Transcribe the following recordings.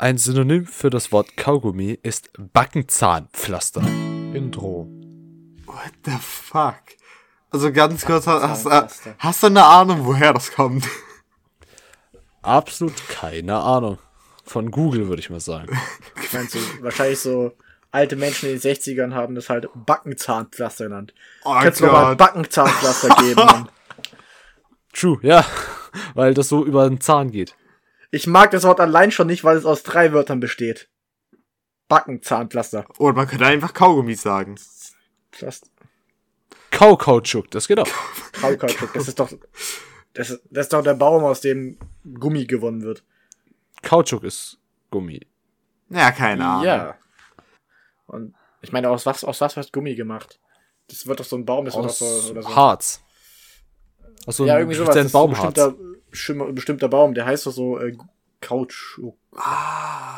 Ein Synonym für das Wort Kaugummi ist Backenzahnpflaster. Intro. What the fuck? Also ganz kurz, hast, hast, hast du eine Ahnung, woher das kommt? Absolut keine Ahnung. Von Google, würde ich mal sagen. Ich meine, so, wahrscheinlich so alte Menschen in den 60ern haben das halt Backenzahnpflaster genannt. Oh Kannst du mal. Backenzahnpflaster geben? True, ja. Weil das so über den Zahn geht. Ich mag das Wort allein schon nicht, weil es aus drei Wörtern besteht. Backenzahnpflaster. Oder man könnte einfach Kaugummi sagen. Kaukautschuk, das geht auch. Kaulkautschuk. Das ist doch, das ist, das ist doch der Baum, aus dem Gummi gewonnen wird. Kautschuk ist Gummi. Ja, keine Ahnung. Ja. Und ich meine, aus was, aus was wird Gummi gemacht? Das wird doch so ein Baum, das wird doch Aus so, oder so. Harz. Aus so ja, einem irgendwie sowas. Das speziellen ist ein Baumharz. Schimmer, bestimmter Baum, der heißt doch so äh, Kautschuk.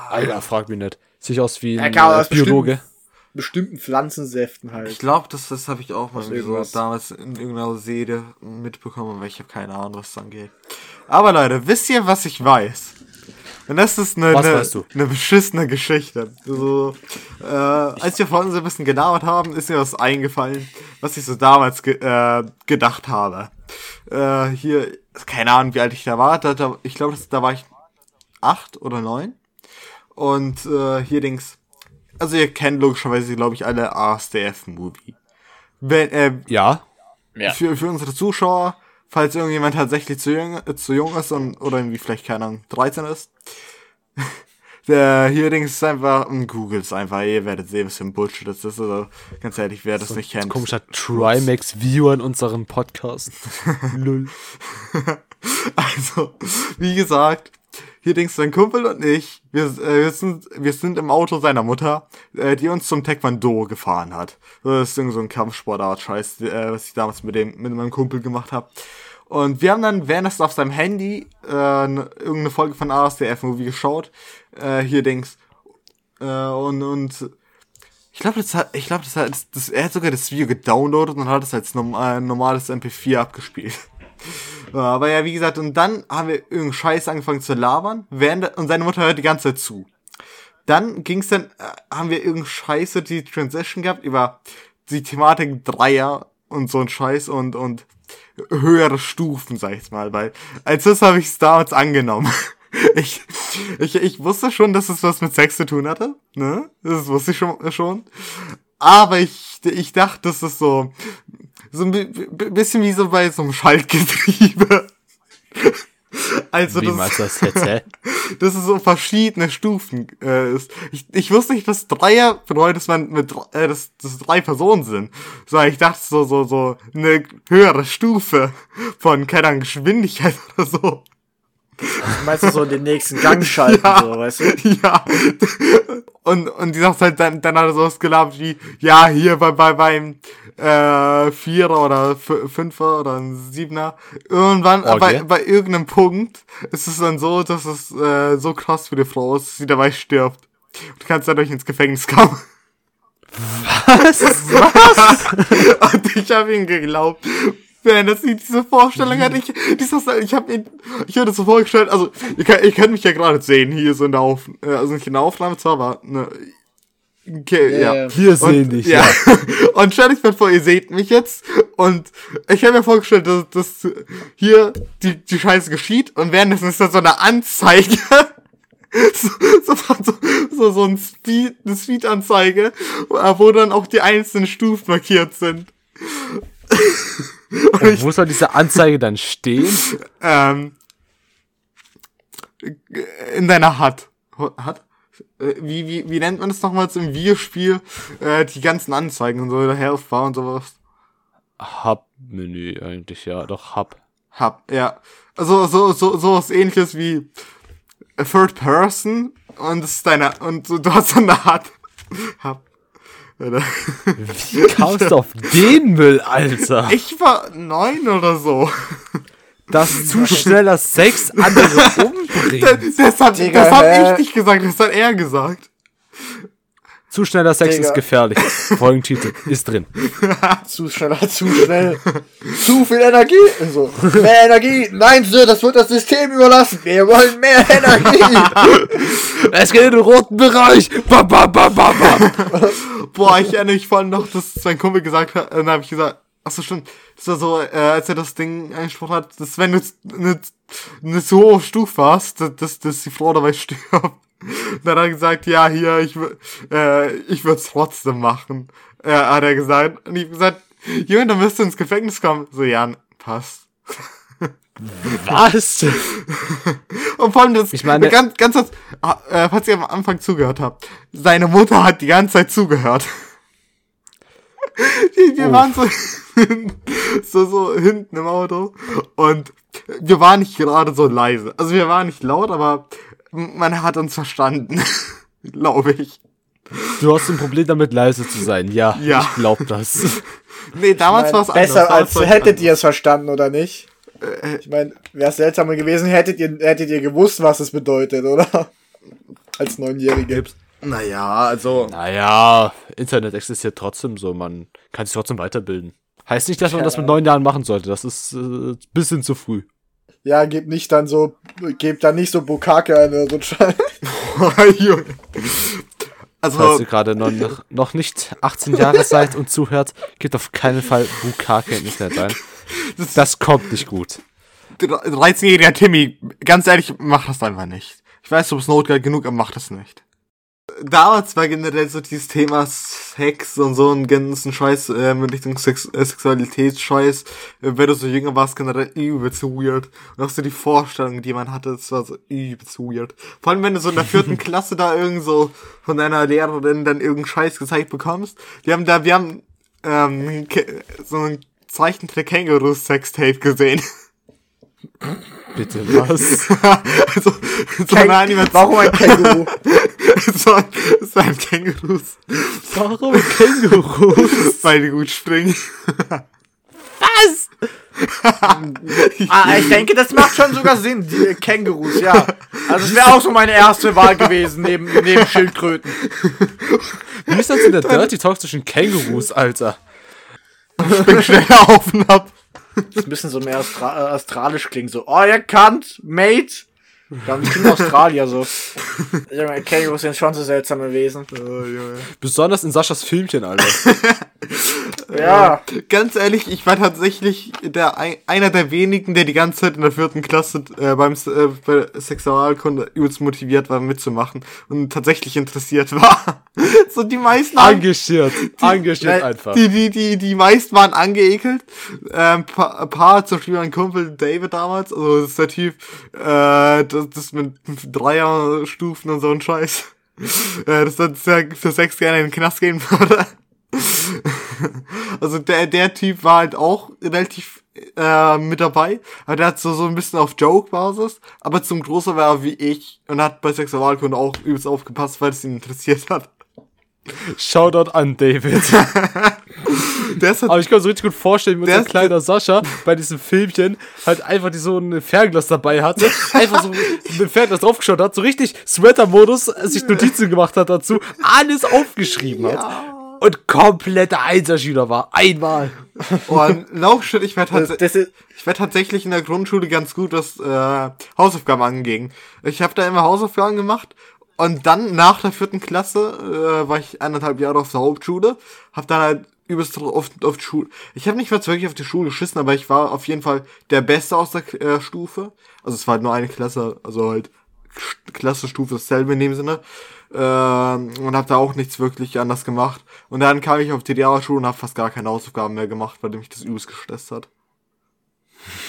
Alter, frag mich nicht. Sieht aus wie Ja, ein klar, äh, Biologe. Bestimmten Pflanzensäften halt. Ich glaube, das, das habe ich auch mal so damals in irgendeiner Serie mitbekommen, aber ich habe keine Ahnung, was es angeht. Aber Leute, wisst ihr, was ich weiß? Und das ist eine, eine, weißt du? eine beschissene Geschichte. So, äh, als wir vorhin so ein bisschen gelabert haben, ist mir was eingefallen, was ich so damals ge äh, gedacht habe. Äh, hier, keine Ahnung, wie alt ich da war. Da, da, ich glaube, da war ich acht oder neun. Und äh, hier Dings. Also ihr kennt logischerweise, glaube ich, alle ASDF-Movie. Wenn, äh, Ja. Ja. für, für unsere Zuschauer, falls irgendjemand tatsächlich zu jung, äh, zu jung ist und, oder irgendwie vielleicht, keine Ahnung, 13 ist. Der hier Dings ist einfach, und googles einfach, ihr werdet sehen, was für ein Bullshit das ist. Also, ganz ehrlich, wer das nicht kennt. Komischer Trimax-Viewer in unserem Podcast. Lull. Also, wie gesagt, hier Dings, sein Kumpel und ich, wir, äh, wir, sind, wir sind im Auto seiner Mutter, äh, die uns zum Taekwondo gefahren hat. Das ist irgend so ein Kampfsportart-Scheiß, äh, was ich damals mit dem, mit meinem Kumpel gemacht habe. Und wir haben dann währenddessen auf seinem Handy äh, ne, irgendeine Folge von ASDF-Movie geschaut. Äh, hier Dings. Äh, und, und ich glaube, das hat, ich glaube, das hat, das, er hat sogar das Video gedownloadet und hat es als norm, äh, normales MP4 abgespielt. Aber ja, wie gesagt, und dann haben wir irgendeinen Scheiß angefangen zu labern, während, und seine Mutter hört die ganze Zeit zu. Dann ging's dann, äh, haben wir irgendeinen Scheiße die Transition gehabt über die Thematik Dreier und so ein Scheiß und, und höhere Stufen, sag ich mal, weil als das habe ich es damals angenommen. Ich, ich, ich wusste schon, dass es was mit Sex zu tun hatte, ne? Das wusste ich schon, schon. Aber ich, ich dachte, das ist so, so ein bi- bi- bisschen wie so bei so einem Schaltgetriebe. Also Wie das, meinst du das jetzt, hä? dass es so verschiedene Stufen äh, ist. Ich, ich wusste nicht, dass Dreier bedeutet, dass man mit äh, dass, dass drei Personen sind. Sondern ich dachte so so so eine höhere Stufe von keine Ahnung, Geschwindigkeit oder so. Meinst du so in den nächsten Gang schalten, Ja. so, weißt du? Ja. Und, und die sagt halt, dann, dann hat er sowas gelabert wie, ja, hier bei, bei, beim, äh, Vierer oder Fünfer oder ein Siebener. Irgendwann, Okay. bei, bei irgendeinem Punkt ist es dann so, dass es, äh, so krass für die Frau ist, dass sie dabei stirbt. Du kannst dadurch ins Gefängnis kommen. Was? Und ich habe ihm geglaubt. Wenn das nicht diese Vorstellung hatte, ich, dieses, ich habe ihn, ich hatte so vorgestellt, also, ihr könnt, ihr könnt mich ja gerade sehen, hier so in der Auf, äh, also nicht in der Aufnahme zwar, aber, ne, okay, Ja, ja. Wir sehen und, dich, ja. ja. und stellt euch mal vor, ihr seht mich jetzt und ich habe mir vorgestellt, dass, dass hier die, die Scheiße geschieht und währenddessen ist da so eine Anzeige. So, so, so, so, so ein Speed, eine Speed-Anzeige, wo dann auch die einzelnen Stufen markiert sind. Und wo soll diese Anzeige dann stehen? Ähm, in deiner Hut. Hut? Äh, Wie, wie, wie nennt man das nochmals im Videospiel? Äh, die ganzen Anzeigen und so, der Healthbar und sowas. Hub-Menü eigentlich, ja, doch Hub. Hub, ja. Also so, so, so was ähnliches wie a Third Person und das ist deine, und du hast dann eine Hut. Hub. Wie kamst du auf den Müll, Alter? Ich war neun oder so. Dass zu schneller Sex andere Das, umbringt. das, hat, Digga, das hab ich nicht gesagt, das hat er gesagt. Zu schneller Sex Digga. ist gefährlich. Folgentitel ist drin. Zu schnell, zu schnell. zu viel Energie. So, mehr Energie. Nein, Sir, das wird das System überlassen. Wir wollen mehr Energie. Es geht in den roten Bereich. Bam, bam, bam, bam, bam. Boah, ich erinnere mich vor allem noch, dass sein Kumpel gesagt hat, dann habe ich gesagt, ach so stimmt, das war so, äh, als er das Ding angesprochen hat, dass wenn du eine, eine so hohe Stufe hast, dass, dass, dass die Frau dabei stirbt. Dann hat er gesagt, ja, hier, ich, äh, ich würde es trotzdem machen. Äh, hat er gesagt. Und ich hab gesagt, Junge, dann wirst du ins Gefängnis kommen. So, ja, passt. Was? Und vor allem das, Ich meine- ganz, ganz, kurz, ah, äh, falls ihr am Anfang zugehört habt, seine Mutter hat die ganze Zeit zugehört. Die, wir Oh. waren so, so, so hinten im Auto und wir waren nicht gerade so leise. Also wir waren nicht laut, aber man hat uns verstanden. Glaube ich. Du hast ein Problem damit, leise zu sein. Ja, Ja. ich glaub das. Nee, damals war es Besser als hättet ihr es verstanden, oder nicht? Äh, Ich meine, wäre es seltsamer gewesen, hättet ihr, hättet ihr gewusst, was es bedeutet, oder? Als Neunjährige. Naja, also. Naja, Internet existiert trotzdem so. Man kann sich trotzdem weiterbilden. Heißt nicht, dass man das mit neun Jahren machen sollte. Das ist äh, ein bisschen zu früh. Ja, gebt nicht dann so, gebt dann nicht so Bukake ein oder so ein Scheiß. Junge. Falls Also, ihr gerade noch, noch- noch nicht 18 Jahre seid und zuhört, gebt auf keinen Fall Bukake im Internet ein. Das kommt nicht gut. 13-jähriger Timmy, ganz ehrlich, mach das einfach nicht. Ich weiß, du bist notgeil genug, aber mach das nicht. Damals war generell so dieses Thema Sex und so ein ganzen Scheiß äh, in Richtung Sex äh, Sexualitätsscheiß. Äh, wenn du so jünger warst, generell übelst weird. Und auch so die Vorstellung, die man hatte, das war so übelst weird. Vor allem, wenn du so in der vierten Klasse da irgend so von deiner Lehrerin dann irgendeinen Scheiß gezeigt bekommst. Wir haben da, wir haben ähm, so ein Zeichentrick-Känguru-Sextape gesehen. Bitte was? also, so eine Animation. Warum ein Känguru? so, ein, so ein Kängurus, Warum Kängurus? weil die gut springen. Was? ah, ich denke, das macht schon sogar Sinn, die Kängurus, ja. Also es wäre auch so meine erste Wahl gewesen, neben, neben Schildkröten. Wie ist das in der Dirty Talk zwischen Kängurus, Alter? Spring schneller auf und ab. Das ein bisschen so mehr astra äh, astralisch klingt, so, oh, ihr kannt, Mate. Ganz klingt Australier so. Junge, Kängurus sind schon so seltsame Wesen. Besonders in Saschas Filmchen, Alter. Ja. Ganz ehrlich, ich war tatsächlich der, ein- einer der wenigen, der die ganze Zeit in der vierten Klasse äh, beim äh, bei Sexualkunde übelst motiviert war mitzumachen und tatsächlich interessiert war. so die meisten haben- Engagiert. Engagiert Nein, einfach. Die, die, die, die meisten waren angeekelt. Ähm, pa- ein paar, zum Beispiel mein Kumpel David damals, also das ist der Typ, äh, das, das mit Dreierstufen und so ein Scheiß. Äh, das hat für Sex gerne in den Knast gehen würde. also der, der Typ war halt auch relativ äh, mit dabei, aber der hat so, so ein bisschen auf Joke-Basis, aber zum Großen war er wie ich und hat bei Sexualkunde auch übelst aufgepasst, weil es ihn interessiert hat. Shoutout an David. Der ist halt Aber ich kann mir so richtig gut vorstellen, wie Der unser kleiner Sascha bei diesem Filmchen halt einfach die so ein Fernglas dabei hatte, einfach so dem Fernglas draufgeschaut hat, so richtig Sweater-Modus, sich Notizen gemacht hat dazu, alles aufgeschrieben hat. Und kompletter Einserschüler war. Einmal. Oh, shit, ich werde tats werd tatsächlich in der Grundschule ganz gut, was äh, Hausaufgaben anging. Ich habe da immer Hausaufgaben gemacht und dann nach der vierten Klasse äh, war ich eineinhalb Jahre auf der Hauptschule, habe dann halt übelst oft auf die Schule. Ich habe nicht mal wirklich auf die Schule geschissen, aber ich war auf jeden Fall der Beste aus der äh, Stufe. Also es war halt nur eine Klasse, also halt Klasse, Stufe dasselbe in dem Sinne. Ähm, und habe da auch nichts wirklich anders gemacht. Und dann kam ich auf die Realschule und habe fast gar keine Hausaufgaben mehr gemacht, weil mich das übelst gestresst hat.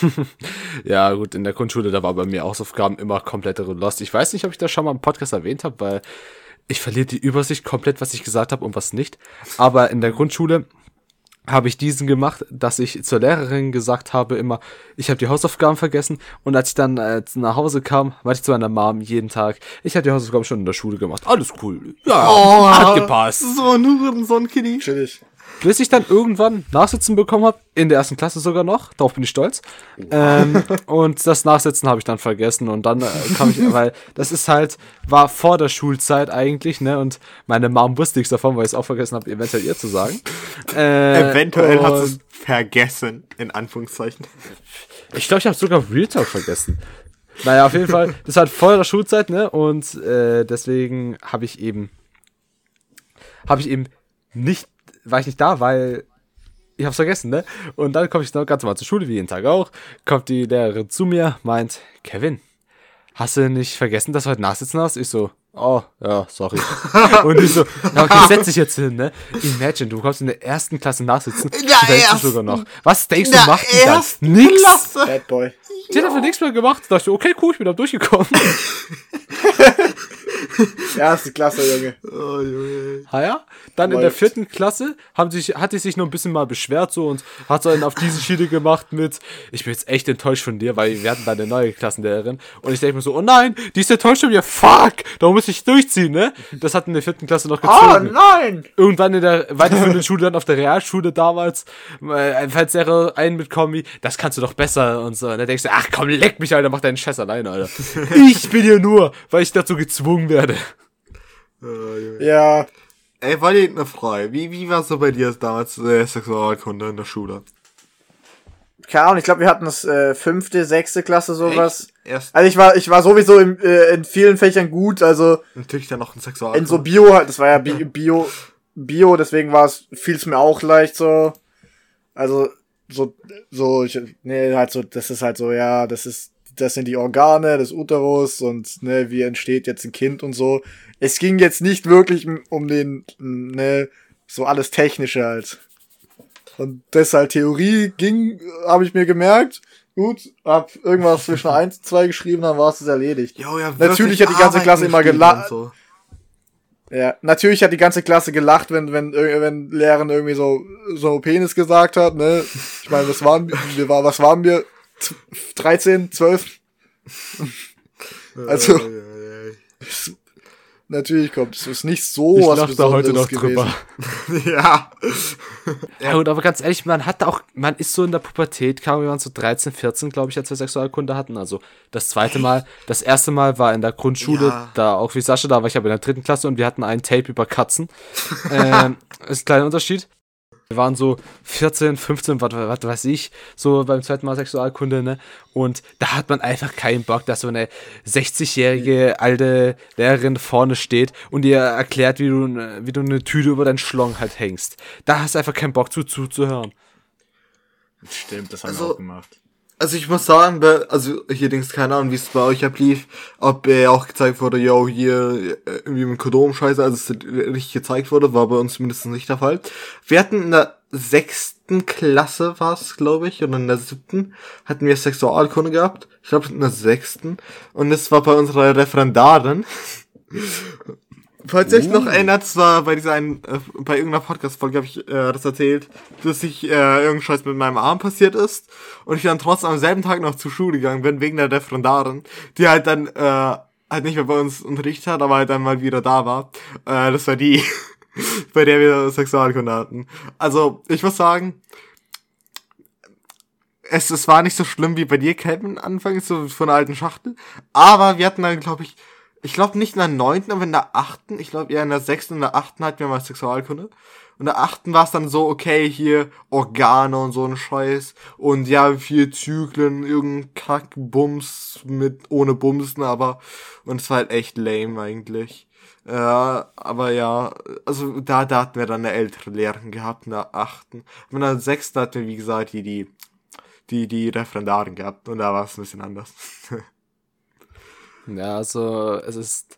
Ja, gut, in der Grundschule, da war bei mir Hausaufgaben immer komplett Lost. Ich weiß nicht, ob ich das schon mal im Podcast erwähnt habe, weil ich verliere die Übersicht komplett, was ich gesagt habe und was nicht. Aber in der Grundschule habe ich diesen gemacht, dass ich zur Lehrerin gesagt habe immer, ich habe die Hausaufgaben vergessen und als ich dann äh, nach Hause kam, meinte ich zu meiner Mom jeden Tag, ich habe die Hausaufgaben schon in der Schule gemacht. Alles cool. Ja, hat gepasst. So ein Hurensohn, Kitty. chillig. Bis ich dann irgendwann Nachsitzen bekommen habe, in der ersten Klasse sogar noch, darauf bin ich stolz. Ähm, und das Nachsitzen habe ich dann vergessen und dann äh, kam ich, weil das ist halt, war vor der Schulzeit eigentlich, ne? Und meine Mom wusste nichts davon, weil ich es auch vergessen habe, eventuell ihr zu sagen. Äh, Eventuell hast du und- es vergessen, in Anführungszeichen. Ich glaube, ich habe sogar Real Talk vergessen. Naja, auf jeden Fall, das war halt vor der Schulzeit, ne? Und äh, deswegen habe ich eben, habe ich eben nicht, war ich nicht da, weil ich hab's vergessen, ne? Und dann komme ich noch ganz normal zur Schule, wie jeden Tag auch. Kommt die Lehrerin zu mir, meint, Kevin, hast du nicht vergessen, dass du heute nachsitzen hast? Ich so, oh, ja, sorry. Und ich so, ja, okay, setz dich jetzt hin, ne? Imagine, du kommst in der ersten Klasse nachsitzen. der denkst du ersten- sogar noch. Was denkst du, der macht die dann? Nix. Klasse. Bad Boy. Die hat einfach nichts mehr gemacht. Da dachte ich, okay, cool, ich bin da durchgekommen. Erste Klasse, Junge. Oh, Junge. Ha ja? Dann in der Läuft. vierten Klasse haben sich, hat die sich noch ein bisschen mal beschwert so und hat so einen auf diese Schiene gemacht mit, ich bin jetzt echt enttäuscht von dir, weil wir hatten da eine neue Klassenlehrerin. Und ich denke mir so, oh nein, die ist enttäuscht von mir, fuck, da muss ich durchziehen, ne? Das hat in der vierten Klasse noch Oh gezogen. nein! Irgendwann in der weiterführenden Schule, dann auf der Realschule damals, äh, als Lehrer einen mit Kombi, das kannst du doch besser und so. Und dann denkst du, ach komm, leck mich, Alter, mach deinen Scheiß alleine, Alter. Ich bin hier nur, weil ich dazu gezwungen werde. Oh, Junge. Ja, Ey, war dir eine Frage. Wie, wie war so bei dir damals äh, Sexualkunde in der Schule? Keine Ahnung, ich glaube, wir hatten das äh, fünfte, sechste Klasse, sowas. Also ich war, ich war sowieso im, äh, in vielen Fächern gut, also natürlich dann noch ein Sexualkunde. in so Bio halt, das war ja Bi Bio, Bio, deswegen war es, fiel es mir auch leicht so. Also, so, so, ich, nee, halt so, das ist halt so, ja, das ist, das sind die Organe des Uterus und, ne, wie entsteht jetzt ein Kind und so. Es ging jetzt nicht wirklich um den, ne, so alles Technische halt. Und das halt Theorie ging, habe ich mir gemerkt. Gut, hab irgendwas zwischen 1 und 2 geschrieben, dann war es erledigt. Jo, ja, Natürlich hat die ganze Klasse immer gelacht. So. Ja, natürlich hat die ganze Klasse gelacht, wenn, wenn, wenn Lehrerin irgendwie so, so Penis gesagt hat, ne? Ich meine, was waren wir, war, was waren wir? Z- 13, 12? Also, Äh, ja, natürlich kommt es. ist nicht so Ich was lach da heute noch Besonderes drüber. gewesen. ja. Ja gut, aber ganz ehrlich, man hat auch, man ist so in der Pubertät, kam wir waren so 13, 14, glaube ich, als wir Sexualkunde hatten. Also das zweite Mal, das erste Mal war in der Grundschule, Ja. da auch wie Sascha da war, ich habe in der dritten Klasse und wir hatten einen Tape über Katzen. ähm, ist ein kleiner Unterschied. Wir waren so 14, 15, was, was weiß ich, so beim zweiten Mal Sexualkunde, ne? Und da hat man einfach keinen Bock, dass so eine 60-jährige alte Lehrerin vorne steht und dir erklärt, wie du, wie du eine Tüte über deinen Schlong halt hängst. Da hast du einfach keinen Bock zu, zuzuhören. Stimmt, das haben Also- wir auch gemacht. Also ich muss sagen, also hier Dings, keine Ahnung, wie es bei euch ablief, ob äh, auch gezeigt wurde, yo, hier äh, irgendwie mit Kondom scheiße, also es richtig gezeigt wurde, war bei uns mindestens nicht der Fall. Wir hatten in der sechsten Klasse war es, glaube ich, oder in der siebten, hatten wir Sexualkunde gehabt. Ich glaube in der sechsten. Und das war bei unserer Referendarin. Falls ihr euch noch erinnert, es war bei dieser einen, äh, bei irgendeiner Podcast-Folge habe ich äh, das erzählt, dass ich äh, irgendein Scheiß mit meinem Arm passiert ist und ich dann trotzdem am selben Tag noch zur Schule gegangen bin, wegen der Referendarin, die halt dann äh, halt nicht mehr bei uns Unterricht hat, aber halt dann mal wieder da war. Äh, das war die, bei der wir Sexualkunde hatten. Also, ich muss sagen, es, es war nicht so schlimm wie bei dir, Kevin, anfangs, so von der alten Schachtel. Aber wir hatten dann, glaube ich, ich glaube nicht in der neunten, aber in der achten, ich glaube eher in der sechsten und der achten hatten wir mal Sexualkunde. Und in der achten war es dann so, okay, hier Organe und so ein Scheiß. Und ja, vier Zyklen, irgendein Kackbums mit, ohne Bumsen, aber, und es war halt echt lame eigentlich. Äh, aber ja, also da, da hatten wir dann eine ältere Lehrerin gehabt, in der achten. Und in der sechsten hatten wir, wie gesagt, die, die, die, die Referendarin gehabt. Und da war es ein bisschen anders. Ja, also es ist,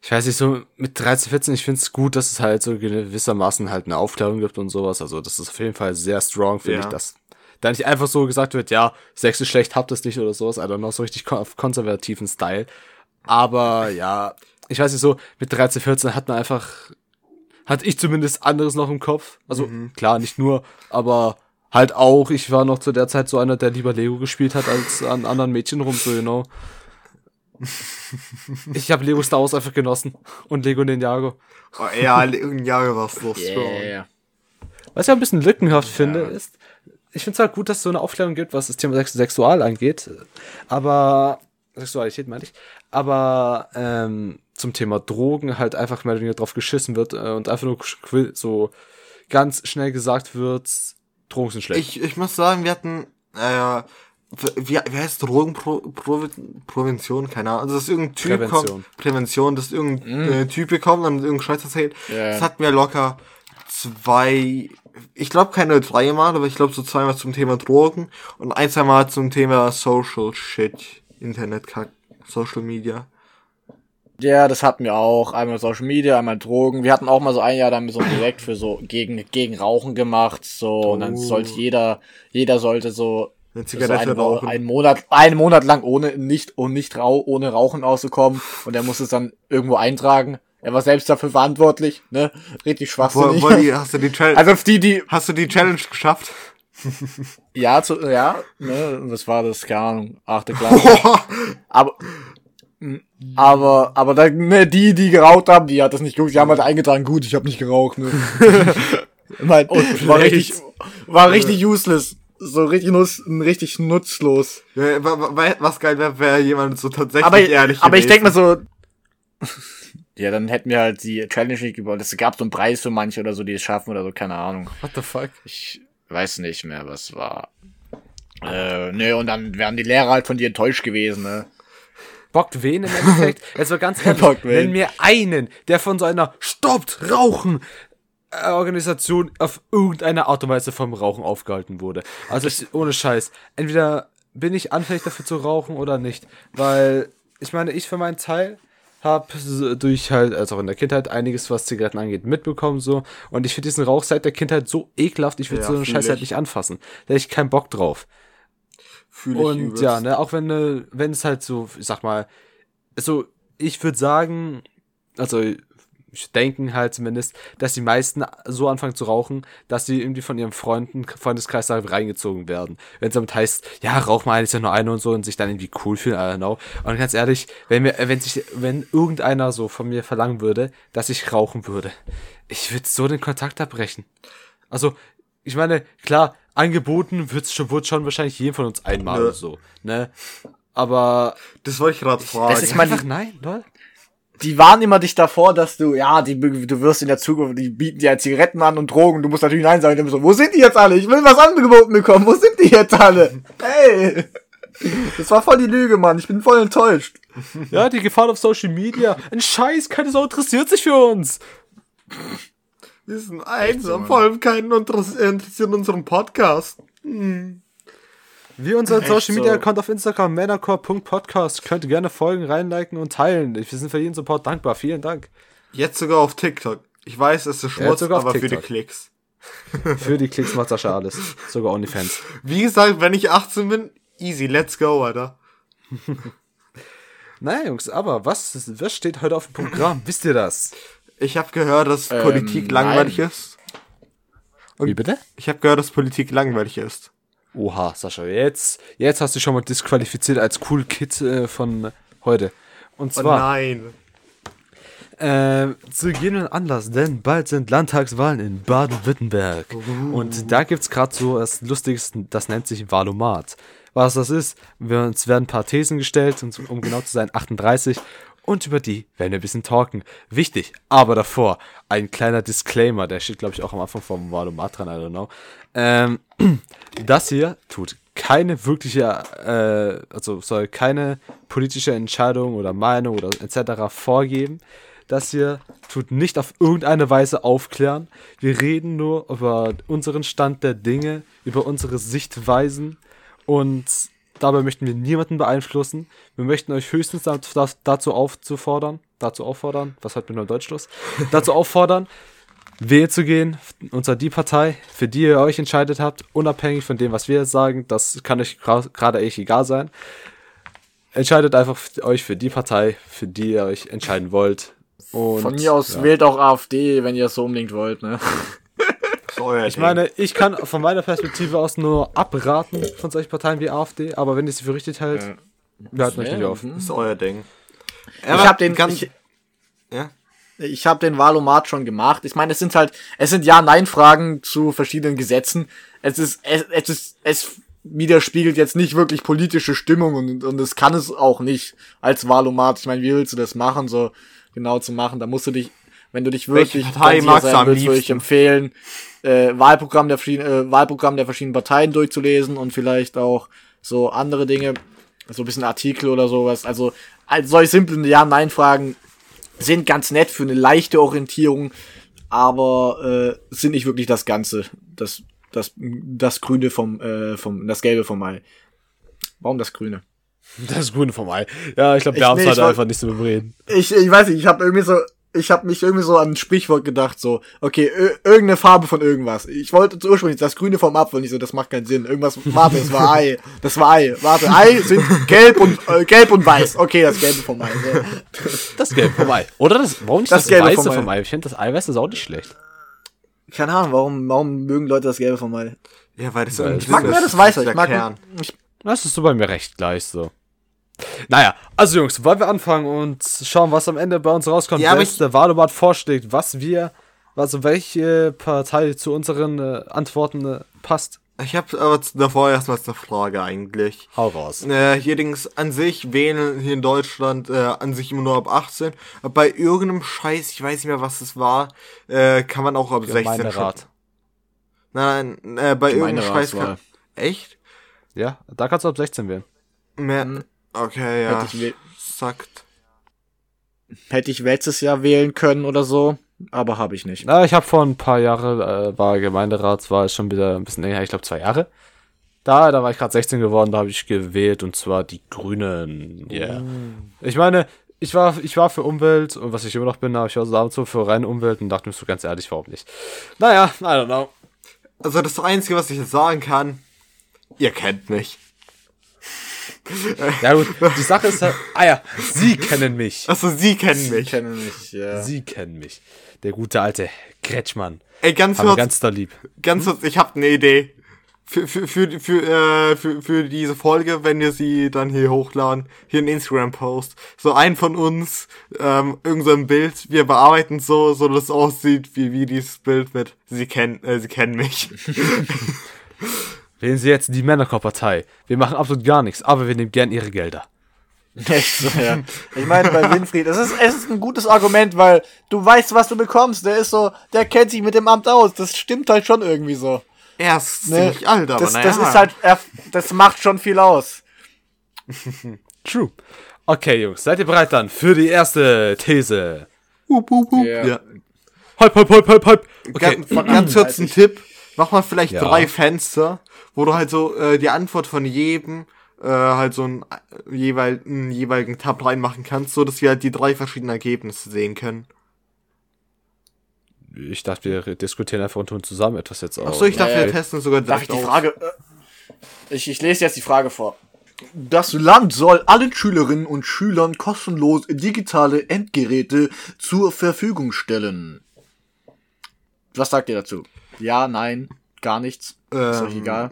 ich weiß nicht, so mit 13, 14, ich finde es gut, dass es halt so gewissermaßen halt eine Aufklärung gibt und sowas. Also das ist auf jeden Fall sehr strong, finde Ja. ich, dass da nicht einfach so gesagt wird, ja, Sex ist schlecht, habt es nicht oder sowas, also noch so richtig kon auf konservativen Style. Aber ja, ich weiß nicht, so mit 13, 14 hat man einfach, hatte ich zumindest anderes noch im Kopf. Also klar, nicht nur, aber halt auch, ich war noch zu der Zeit so einer, der lieber Lego gespielt hat, als an anderen Mädchen rum, so, you know. Ich habe Lego Star Wars einfach genossen und Lego Ninjago. Oh, ja, irgendein Jahre war es so strong. Yeah. Was ich auch ein bisschen lückenhaft finde, ist, ich finde es halt gut, dass es so eine Aufklärung gibt, was das Thema Sex Sexual angeht. Aber, Sexualität meine ich. Aber ähm, zum Thema Drogen halt einfach mehr oder weniger drauf geschissen wird äh, und einfach nur so ganz schnell gesagt wird, Drogen sind schlecht. Ich, ich muss sagen, wir hatten, äh, wie, wie heißt Drogenprävention? Keine Ahnung. Also, dass irgendein Typ Prävention. kommt, Prävention, dass irgendein äh, Typ kommt und irgendeinen Scheiß erzählt. Ja. Das hatten wir locker zwei, ich glaube keine dreimal, aber ich glaube so zweimal zum Thema Drogen und ein, zweimal zum Thema Social Shit, Internet, Social Media. Ja, das hatten wir auch. Einmal Social Media, einmal Drogen. Wir hatten auch mal so ein Jahr dann so ein Projekt für so gegen, gegen Rauchen gemacht. So, und dann Oh. sollte jeder, jeder sollte so, Eine so Zigarette eine, rauchen. einen Monat, einen Monat lang ohne, nicht, und nicht rau, ohne Rauchen auszukommen. Und er musste es dann irgendwo eintragen. Er war selbst dafür verantwortlich, ne? Richtig Wo, schwachsinnig. wo die, hast du die Challenge, also die, die, hast du die Challenge geschafft? ja, zu, ja, ne, was war das? Keine Ahnung, achte Klasse. Aber, aber, aber da, ne, die, die geraucht haben, die hat das nicht geguckt, die haben halt eingetragen, gut, ich habe nicht geraucht, ne. mein, war richtig, war richtig useless. So richtig, nutz, richtig nutzlos. Ja, wa- wa- Was geil wäre, wäre jemand so tatsächlich Aber, ehrlich aber ich gewesen. denke mal so, ja, dann hätten wir halt die Challenge nicht gebaut. Es gab so einen Preis für manche oder so, die es schaffen oder so, keine Ahnung. What the fuck? Ich weiß nicht mehr, was war. Äh, ne, und dann wären die Lehrer halt von dir enttäuscht gewesen, ne? Bockt wen im Endeffekt? Jetzt mal ganz ehrlich, Bockt wen. nenn mir einen, der von so einer Stoppt Rauchen Organisation auf irgendeine Art und Weise vom Rauchen aufgehalten wurde. Also ich, ohne Scheiß. Entweder bin ich anfällig dafür zu rauchen oder nicht. Weil, ich meine, ich für meinen Teil habe durch halt, also auch in der Kindheit, einiges, was Zigaretten angeht, mitbekommen so. Und ich finde diesen Rauch seit der Kindheit so ekelhaft, ich will Ja, so einen fühl Scheiß halt ich. nicht anfassen. Da hätte ich keinen Bock drauf. Fühle ich Und übelst. ja, ne, auch wenn, äh, wenn es halt so, ich sag mal, so, ich würde sagen, also denken halt zumindest, dass die meisten so anfangen zu rauchen, dass sie irgendwie von ihrem Freunden, Freundeskreis da reingezogen werden. Wenn es damit heißt, ja, rauch mal ist ja nur eine und so und sich dann irgendwie cool fühlen, I don't know. Und ganz ehrlich, wenn mir, wenn sich, wenn irgendeiner so von mir verlangen würde, dass ich rauchen würde, ich würde so den Kontakt abbrechen. Also, ich meine, klar, angeboten wird's schon, wird schon wahrscheinlich jedem von uns einmal oder so, ne? Aber Das wollte ich gerade fragen. Das ist mein- einfach nein, lol. Die warnen immer dich davor, dass du, ja, die, du wirst in der Zukunft, die bieten dir halt Zigaretten an und Drogen, du musst natürlich Nein sagen. Und so, wo sind die jetzt alle? Ich will was angeboten bekommen, wo sind die jetzt alle? Hey! Das war voll die Lüge, Mann, ich bin voll enttäuscht. Ja, die Gefahren auf Social Media. Ein Scheiß, keine Sau interessiert sich für uns. Wir sind einsam, vor allem keinen interess- interessiert unseren Podcast. Wie unser Social so. Media Account auf Instagram, männercore.podcast. Könnt ihr gerne folgen, reinliken und teilen. Wir sind für jeden Support dankbar. Vielen Dank. Jetzt sogar auf TikTok. Ich weiß, es ist Schmutz, aber für die TikTok. Klicks. Für die Klicks macht Sascha alles. Sogar OnlyFans. Wie gesagt, wenn ich 18 bin, easy, let's go, Alter. Naja, Jungs, aber was, was steht heute auf dem Programm? Wisst ihr das? Ich habe gehört, dass Ähm, Politik langweilig ist. Wie bitte? Ich habe gehört, dass Politik langweilig ist. Oha, Sascha, jetzt, jetzt hast du schon mal disqualifiziert als Cool Kid äh, von heute. Und Oh zwar, nein. Ähm, zu gegebenen Anlass, denn bald sind Landtagswahlen in Baden-Württemberg. Und da gibt's gerade so das Lustigste, das nennt sich Valomat. Was das ist, wir, uns werden ein paar Thesen gestellt, und um genau zu sein 38, und über die werden wir ein bisschen talken. Wichtig, aber davor ein kleiner Disclaimer, der steht glaube ich auch am Anfang vom Valomat dran, I don't know. Ähm, das hier tut keine wirkliche, äh, also soll keine politische Entscheidung oder Meinung oder etc. vorgeben. Das hier tut nicht auf irgendeine Weise aufklären. Wir reden nur über unseren Stand der Dinge, über unsere Sichtweisen und dabei möchten wir niemanden beeinflussen. Wir möchten euch höchstens da- da- dazu aufzufordern, dazu auffordern, was hat mit neuem Deutsch los? dazu auffordern, wählen zu gehen, unter die Partei, für die ihr euch entscheidet habt, unabhängig von dem, was wir jetzt sagen, das kann euch gerade echt egal sein. Entscheidet einfach euch für die Partei, für die ihr euch entscheiden wollt. Und, Von mir aus ja. wählt auch AfD, wenn ihr es so unbedingt wollt, ne? Das ist euer Ich Ding. meine, ich kann von meiner Perspektive aus nur abraten von solchen Parteien wie AfD, aber wenn ihr sie für richtig hält, wir halten euch nicht auf. das ist euer Ding. Ich hab den, ganz, ich, ja? Ich habe den Wahlomat schon gemacht. Ich meine, es sind halt, es sind Ja-Nein-Fragen zu verschiedenen Gesetzen. Es ist, es, es ist, es widerspiegelt jetzt nicht wirklich politische Stimmung und, und es kann es auch nicht als Wahlomat. Ich meine, wie willst du das machen, so genau zu machen? Da musst du dich, wenn du dich wirklich Partei magst sein willst, würde ich empfehlen, äh, Wahlprogramm der verschiedenen, äh, Wahlprogramm der verschiedenen Parteien durchzulesen und vielleicht auch so andere Dinge, so ein bisschen Artikel oder sowas. Also, also solche simplen Ja-Nein-Fragen sind ganz nett für eine leichte Orientierung, aber äh, sind nicht wirklich das Ganze. Das, das, das Grüne vom, äh, vom, das Gelbe vom Ei. Warum das Grüne? Das Grüne vom Ei. Ja, ich glaube, wir haben es halt einfach nicht so überreden. Ich, ich weiß nicht, ich habe irgendwie so, ich habe mich irgendwie so an ein Sprichwort gedacht, so, okay, irgendeine Farbe von irgendwas. Ich wollte ursprünglich das Grüne vom Apfel, nicht so, das macht keinen Sinn. Irgendwas, warte, das war Ei, das war Ei. Warte, Ei sind gelb und äh, gelb und weiß. Okay, das Gelbe vom Ei. So. Das Gelbe vom Ei. Oder das, warum nicht Das das, Gelbe Weiße vom Ei. vom Ei? Ich finde, das Eiweiß ist auch nicht schlecht. Keine Ahnung, warum, warum mögen Leute das Gelbe vom Ei? Ja, weil das Weil irgendwie ich Ich mag mehr das Weiße. Ich mag, Kern. ich, Das ist so bei mir recht gleich so. Naja, also Jungs, wollen wir anfangen und schauen, was am Ende bei uns rauskommt, Ja, was der Wahlomat vorschlägt, was wir, also welche Partei zu unseren äh, Antworten äh, passt. Ich habe aber davor erstmal eine Frage eigentlich. Hau raus. Äh, hier Dings an sich wählen hier in Deutschland äh, an sich immer nur ab 18. Aber bei irgendeinem Scheiß, ich weiß nicht mehr, was es war, äh, kann man auch ab 16 schon. Nein, nein, äh, bei irgendeinem Scheiß kann. Echt? Ja, da kannst du ab 16 wählen. Mehr, okay, ja. Hätte ich Sagt. hätte ich letztes Jahr wählen können oder so, aber habe ich nicht. Na, ich habe vor ein paar Jahren, äh, war Gemeinderatswahl schon wieder ein bisschen länger, ich glaube zwei Jahre. Da, da war ich gerade 16 geworden, da habe ich gewählt und zwar die Grünen. Yeah. Ich meine, ich war, ich war für Umwelt und was ich immer noch bin, aber ich war so damals so für reine Umwelt und dachte mir so ganz ehrlich, warum nicht? Naja, I don't know. Also das Einzige, was ich jetzt sagen kann, ihr kennt mich. Ja gut, die Sache ist halt, ah ja, Sie kennen mich. Also sie kennen Ich mich. kenne mich, ja. Sie kennen mich. Der gute alte Kretschmann. Ey, ganz kurz, ganz da lieb. ganz kurz, ich habe eine Idee. Für, für, für, für, äh, für, für diese Folge, wenn wir sie dann hier hochladen, hier ein Instagram-Post. So ein von uns, ähm, irgend so Bild, wir bearbeiten so, so dass es aussieht, wie, wie dieses Bild mit, sie kennen, äh, sie kennen mich. Wählen Sie jetzt die Männerkorb-Partei. Wir machen absolut gar nichts, aber wir nehmen gern Ihre Gelder. Echt so, ja. Ich meine, bei Winfried, das ist, es ist ein gutes Argument, weil du weißt, was du bekommst. Der ist so, der kennt sich mit dem Amt aus. Das stimmt halt schon irgendwie so. Er ist Ne? ziemlich alt, aber das, naja. das ist halt, er- das macht schon viel aus. True. Okay, Jungs, seid ihr bereit dann für die erste These? Hup, hup, hup. Ja. Ja. Halb, halb, halb, halb, halb. Okay. Ganz, ganz kurz ein Tipp. Mach mal vielleicht Ja. drei Fenster, wo du halt so äh, die Antwort von jedem äh, halt so einen, äh, jeweil, einen jeweiligen Tab reinmachen kannst, so dass wir halt die drei verschiedenen Ergebnisse sehen können. Ich dachte, wir diskutieren einfach und tun zusammen etwas jetzt aus. Achso, ich dachte, ja, wir testen sogar Darf ich die. Frage, äh, ich, ich lese jetzt die Frage vor. Das Land soll allen Schülerinnen und Schülern kostenlos digitale Endgeräte zur Verfügung stellen. Was sagt ihr dazu? Ja, nein, gar nichts. ist euch Ähm, egal.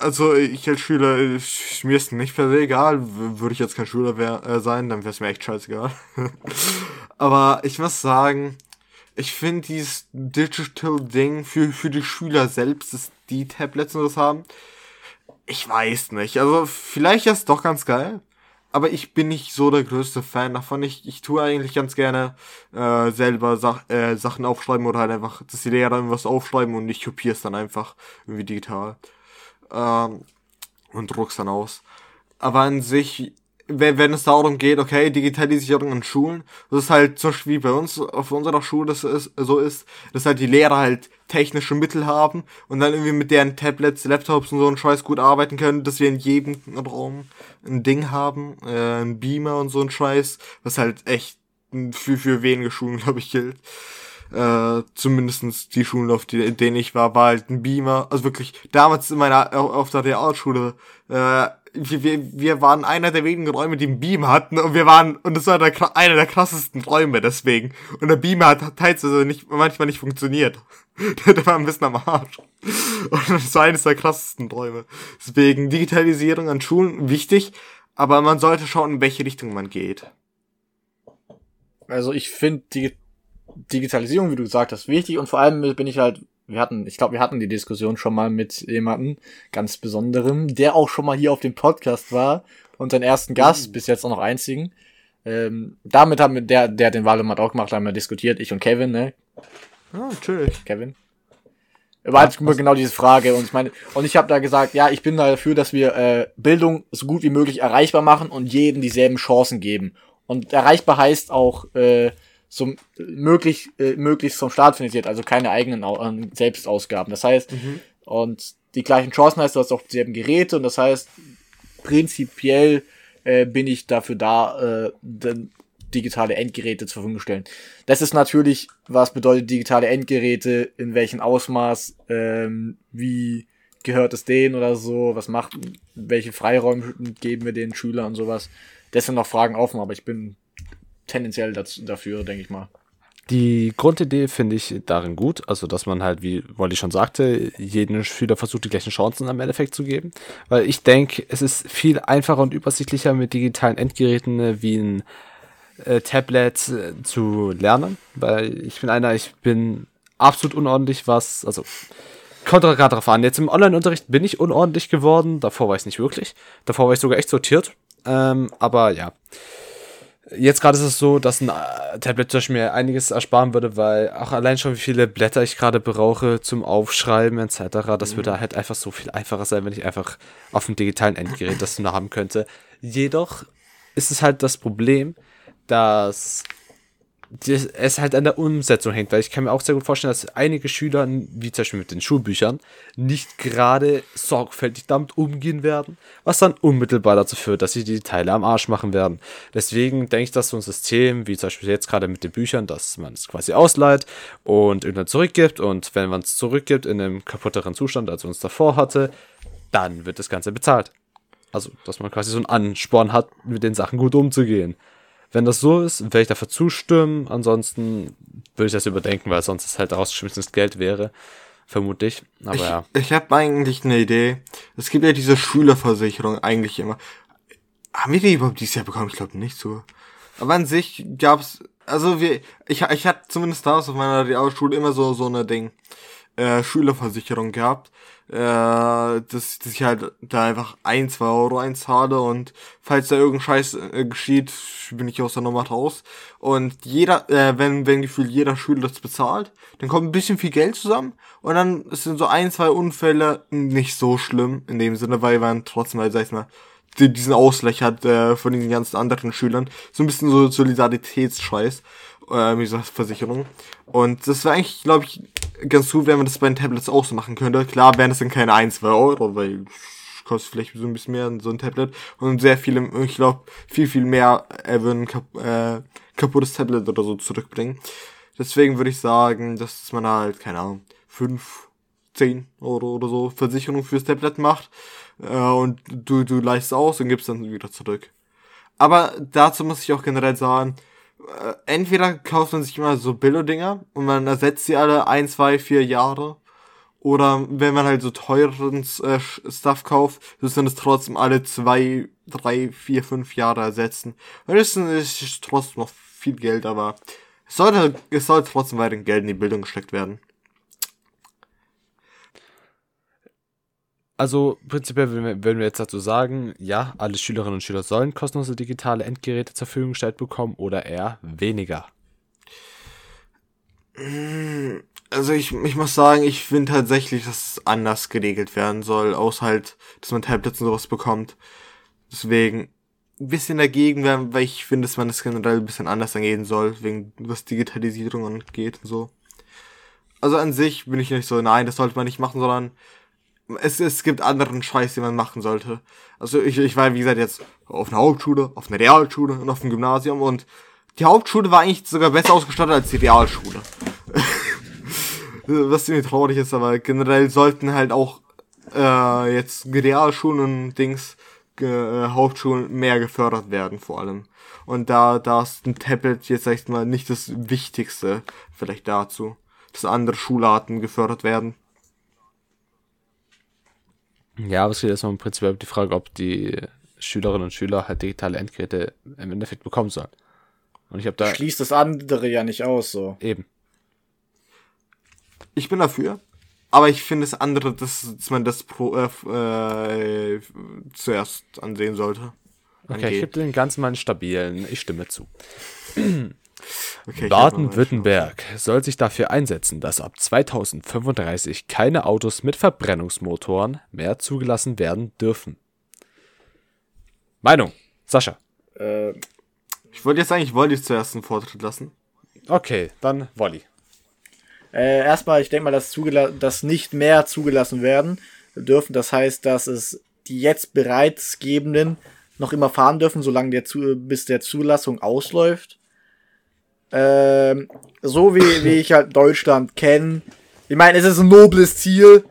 Also ich als Schüler, ich, mir ist nicht per se egal. Würde ich jetzt kein Schüler wär, äh, sein, dann wäre es mir echt scheißegal. Aber ich muss sagen, ich finde dieses Digital-Ding für, für die Schüler selbst, dass die Tablets und das haben, ich weiß nicht. Also vielleicht ist es doch ganz geil. Aber ich bin nicht so der größte Fan davon. Ich, ich tue eigentlich ganz gerne äh, selber Sach äh, Sachen aufschreiben oder halt einfach, dass die Lehrer irgendwas aufschreiben und ich kopiere es dann einfach irgendwie digital ähm, und druck's dann aus. Aber an sich, wenn, wenn es darum geht, okay, Digitalisierung in Schulen, das ist halt zum Beispiel wie bei uns auf unserer Schule das ist, so ist, dass halt die Lehrer halt technische Mittel haben und dann irgendwie mit deren Tablets, Laptops und so einen Scheiß gut arbeiten können, dass wir in jedem Raum ein Ding haben, äh, ein Beamer und so ein Scheiß, was halt echt für, für wenige Schulen, glaube ich, gilt äh, zumindestens die Schulen, auf die, in denen ich war, war halt ein Beamer. Also wirklich, damals in meiner, auf auf der Realschule, äh, wir, wir, waren einer der wenigen Räume, die einen Beamer hatten und wir waren, und das war der, einer der krassesten Räume deswegen. Und der Beamer hat teilweise nicht, manchmal nicht funktioniert. der war ein bisschen am Arsch. Und das war eines der krassesten Räume. Deswegen Digitalisierung an Schulen wichtig, aber man sollte schauen, in welche Richtung man geht. Also ich finde, die Digitalisierung, wie du gesagt hast, wichtig und vor allem bin ich halt, wir hatten, ich glaube, wir hatten die Diskussion schon mal mit jemandem ganz Besonderem, der auch schon mal hier auf dem Podcast war und seinen ersten Gast, mhm. bis jetzt auch noch einzigen. Ähm, damit haben wir, der, der den Wahlomat auch gemacht, haben wir diskutiert, ich und Kevin, ne? Ah, natürlich. Kevin. War halt genau diese Frage und ich meine, und ich habe da gesagt, ja, ich bin dafür, dass wir äh, Bildung so gut wie möglich erreichbar machen und jedem dieselben Chancen geben. Und erreichbar heißt auch äh, so möglich, äh, möglichst vom Staat finanziert, also keine eigenen äh, Selbstausgaben. Das heißt, mhm. und die gleichen Chancen heißt, du hast auch dieselben Geräte und das heißt, prinzipiell äh, bin ich dafür da, äh, digitale Endgeräte zur Verfügung stellen. Das ist natürlich, was bedeutet digitale Endgeräte, in welchem Ausmaß, ähm, wie gehört es denen oder so, was macht, welche Freiräume geben wir den Schülern und sowas. Das sind noch Fragen offen, aber ich bin tendenziell dazu, dafür, denke ich mal. Die Grundidee finde ich darin gut, also dass man halt, wie Wolli schon sagte, jeden Schüler versucht, die gleichen Chancen am Endeffekt zu geben. Weil ich denke, es ist viel einfacher und übersichtlicher mit digitalen Endgeräten äh, wie ein äh, Tablet äh, zu lernen, weil ich bin einer, ich bin absolut unordentlich, was, also kommt gerade darauf an. Jetzt im Online-Unterricht bin ich unordentlich geworden, davor war ich nicht wirklich. Davor war ich sogar echt sortiert. Ähm, aber ja. Jetzt gerade ist es so, dass ein äh, Tablet zum mir einiges ersparen würde, weil auch allein schon wie viele Blätter ich gerade brauche zum Aufschreiben etc., das mhm. würde halt einfach so viel einfacher sein, wenn ich einfach auf dem digitalen Endgerät das nur haben könnte. Jedoch ist es halt das Problem, dass es halt an der Umsetzung hängt, weil ich kann mir auch sehr gut vorstellen, dass einige Schüler, wie zum Beispiel mit den Schulbüchern, nicht gerade sorgfältig damit umgehen werden, was dann unmittelbar dazu führt, dass sie die Teile am Arsch machen werden. Deswegen denke ich, dass so ein System, wie zum Beispiel jetzt gerade mit den Büchern, dass man es quasi ausleiht und irgendwann zurückgibt und wenn man es zurückgibt in einem kaputteren Zustand, als man es davor hatte, dann wird das Ganze bezahlt. Also, dass man quasi so einen Ansporn hat, mit den Sachen gut umzugehen. Wenn das so ist, werde ich dafür zustimmen. Ansonsten würde ich das überdenken, weil sonst es halt rausgeschmissenes Geld wäre. Vermutlich. Aber ich, ja. Ich habe eigentlich eine Idee. Es gibt ja diese Schülerversicherung eigentlich immer. Haben wir die überhaupt dieses Jahr bekommen? Ich glaube nicht so. Aber an sich gab's, also wir, ich, ich hatte zumindest damals auf meiner Realschule immer so, so eine Ding, äh, Schülerversicherung gehabt äh, dass, dass ich halt da einfach ein, zwei Euro einzahle und falls da irgendein Scheiß äh, geschieht, bin ich aus der Nummer raus. Und jeder, äh, wenn, wenn gefühlt jeder Schüler das bezahlt, dann kommt ein bisschen viel Geld zusammen und dann sind so ein, zwei Unfälle nicht so schlimm in dem Sinne, weil man trotzdem halt, sag ich mal, diesen Ausgleich hat äh, von den ganzen anderen Schülern. So ein bisschen so Solidaritätsscheiß, äh, wie gesagt, Versicherung. Und das wäre eigentlich, glaube ich, ganz gut, wenn man das bei den Tablets auch so machen könnte. Klar wären das dann keine 1, 2 Euro, weil kostet vielleicht so ein bisschen mehr so ein Tablet. Und sehr viele, ich glaube, viel, viel mehr äh, würden kap äh, kaputtes Tablet oder so zurückbringen. Deswegen würde ich sagen, dass man halt, keine Ahnung, 5, 10 Euro oder so Versicherung fürs Tablet macht. Äh, und du, du leistest aus und gibst dann wieder zurück. Aber dazu muss ich auch generell sagen, äh, entweder kauft man sich immer so Billo-Dinger und man ersetzt sie alle ein, zwei, vier Jahre. Oder wenn man halt so teuren äh, Stuff kauft, muss man es trotzdem alle zwei, drei, vier, fünf Jahre ersetzen. Und das ist trotzdem noch viel Geld, aber es sollte, es sollte trotzdem weiter Geld in die Bildung gesteckt werden. Also prinzipiell würden wir, jetzt dazu sagen, ja, alle Schülerinnen und Schüler sollen kostenlose digitale Endgeräte zur Verfügung gestellt bekommen oder eher weniger. Also ich, ich muss sagen, ich finde tatsächlich, dass es anders geregelt werden soll, außer halt, dass man Tablets und sowas bekommt. Deswegen ein bisschen dagegen, weil ich finde, dass man das generell ein bisschen anders angehen soll, wegen was Digitalisierung angeht und so. Also an sich bin ich nicht so, nein, das sollte man nicht machen, sondern es, es gibt anderen Scheiß, den man machen sollte. Also ich, ich war, wie gesagt, jetzt auf einer Hauptschule, auf einer Realschule und auf dem Gymnasium und die Hauptschule war eigentlich sogar besser ausgestattet als die Realschule. Was ziemlich traurig ist, aber generell sollten halt auch äh, jetzt Realschulen und Dings, äh, Hauptschulen mehr gefördert werden vor allem. Und da, da ist ein Tablet jetzt sag ich mal nicht das Wichtigste vielleicht dazu, dass andere Schularten gefördert werden. Ja, aber es geht erstmal im Prinzip die Frage, ob die Schülerinnen und Schüler halt digitale Endgeräte im Endeffekt bekommen sollen. Und ich habe da. Schließt das andere ja nicht aus, so. Eben. Ich bin dafür. Aber ich finde es andere, dass, dass man das pro, äh, äh, zuerst ansehen sollte. Okay, ich gebe den Ganzen mal einen stabilen. Ich stimme zu. Okay, Baden-Württemberg soll sich dafür einsetzen, dass ab 2035 keine Autos mit Verbrennungsmotoren mehr zugelassen werden dürfen. Meinung, Sascha. Äh, Ich wollte jetzt eigentlich Wolli zuerst einen Vortritt lassen. Okay, dann Wolli. Äh, erstmal, ich denke mal, dass, dass nicht mehr zugelassen werden dürfen. Das heißt, dass es die jetzt bereits gebenden noch immer fahren dürfen, solange der zu bis der Zulassung ausläuft. Ähm, so wie, wie ich halt Deutschland kenne. Ich meine, es ist ein nobles Ziel,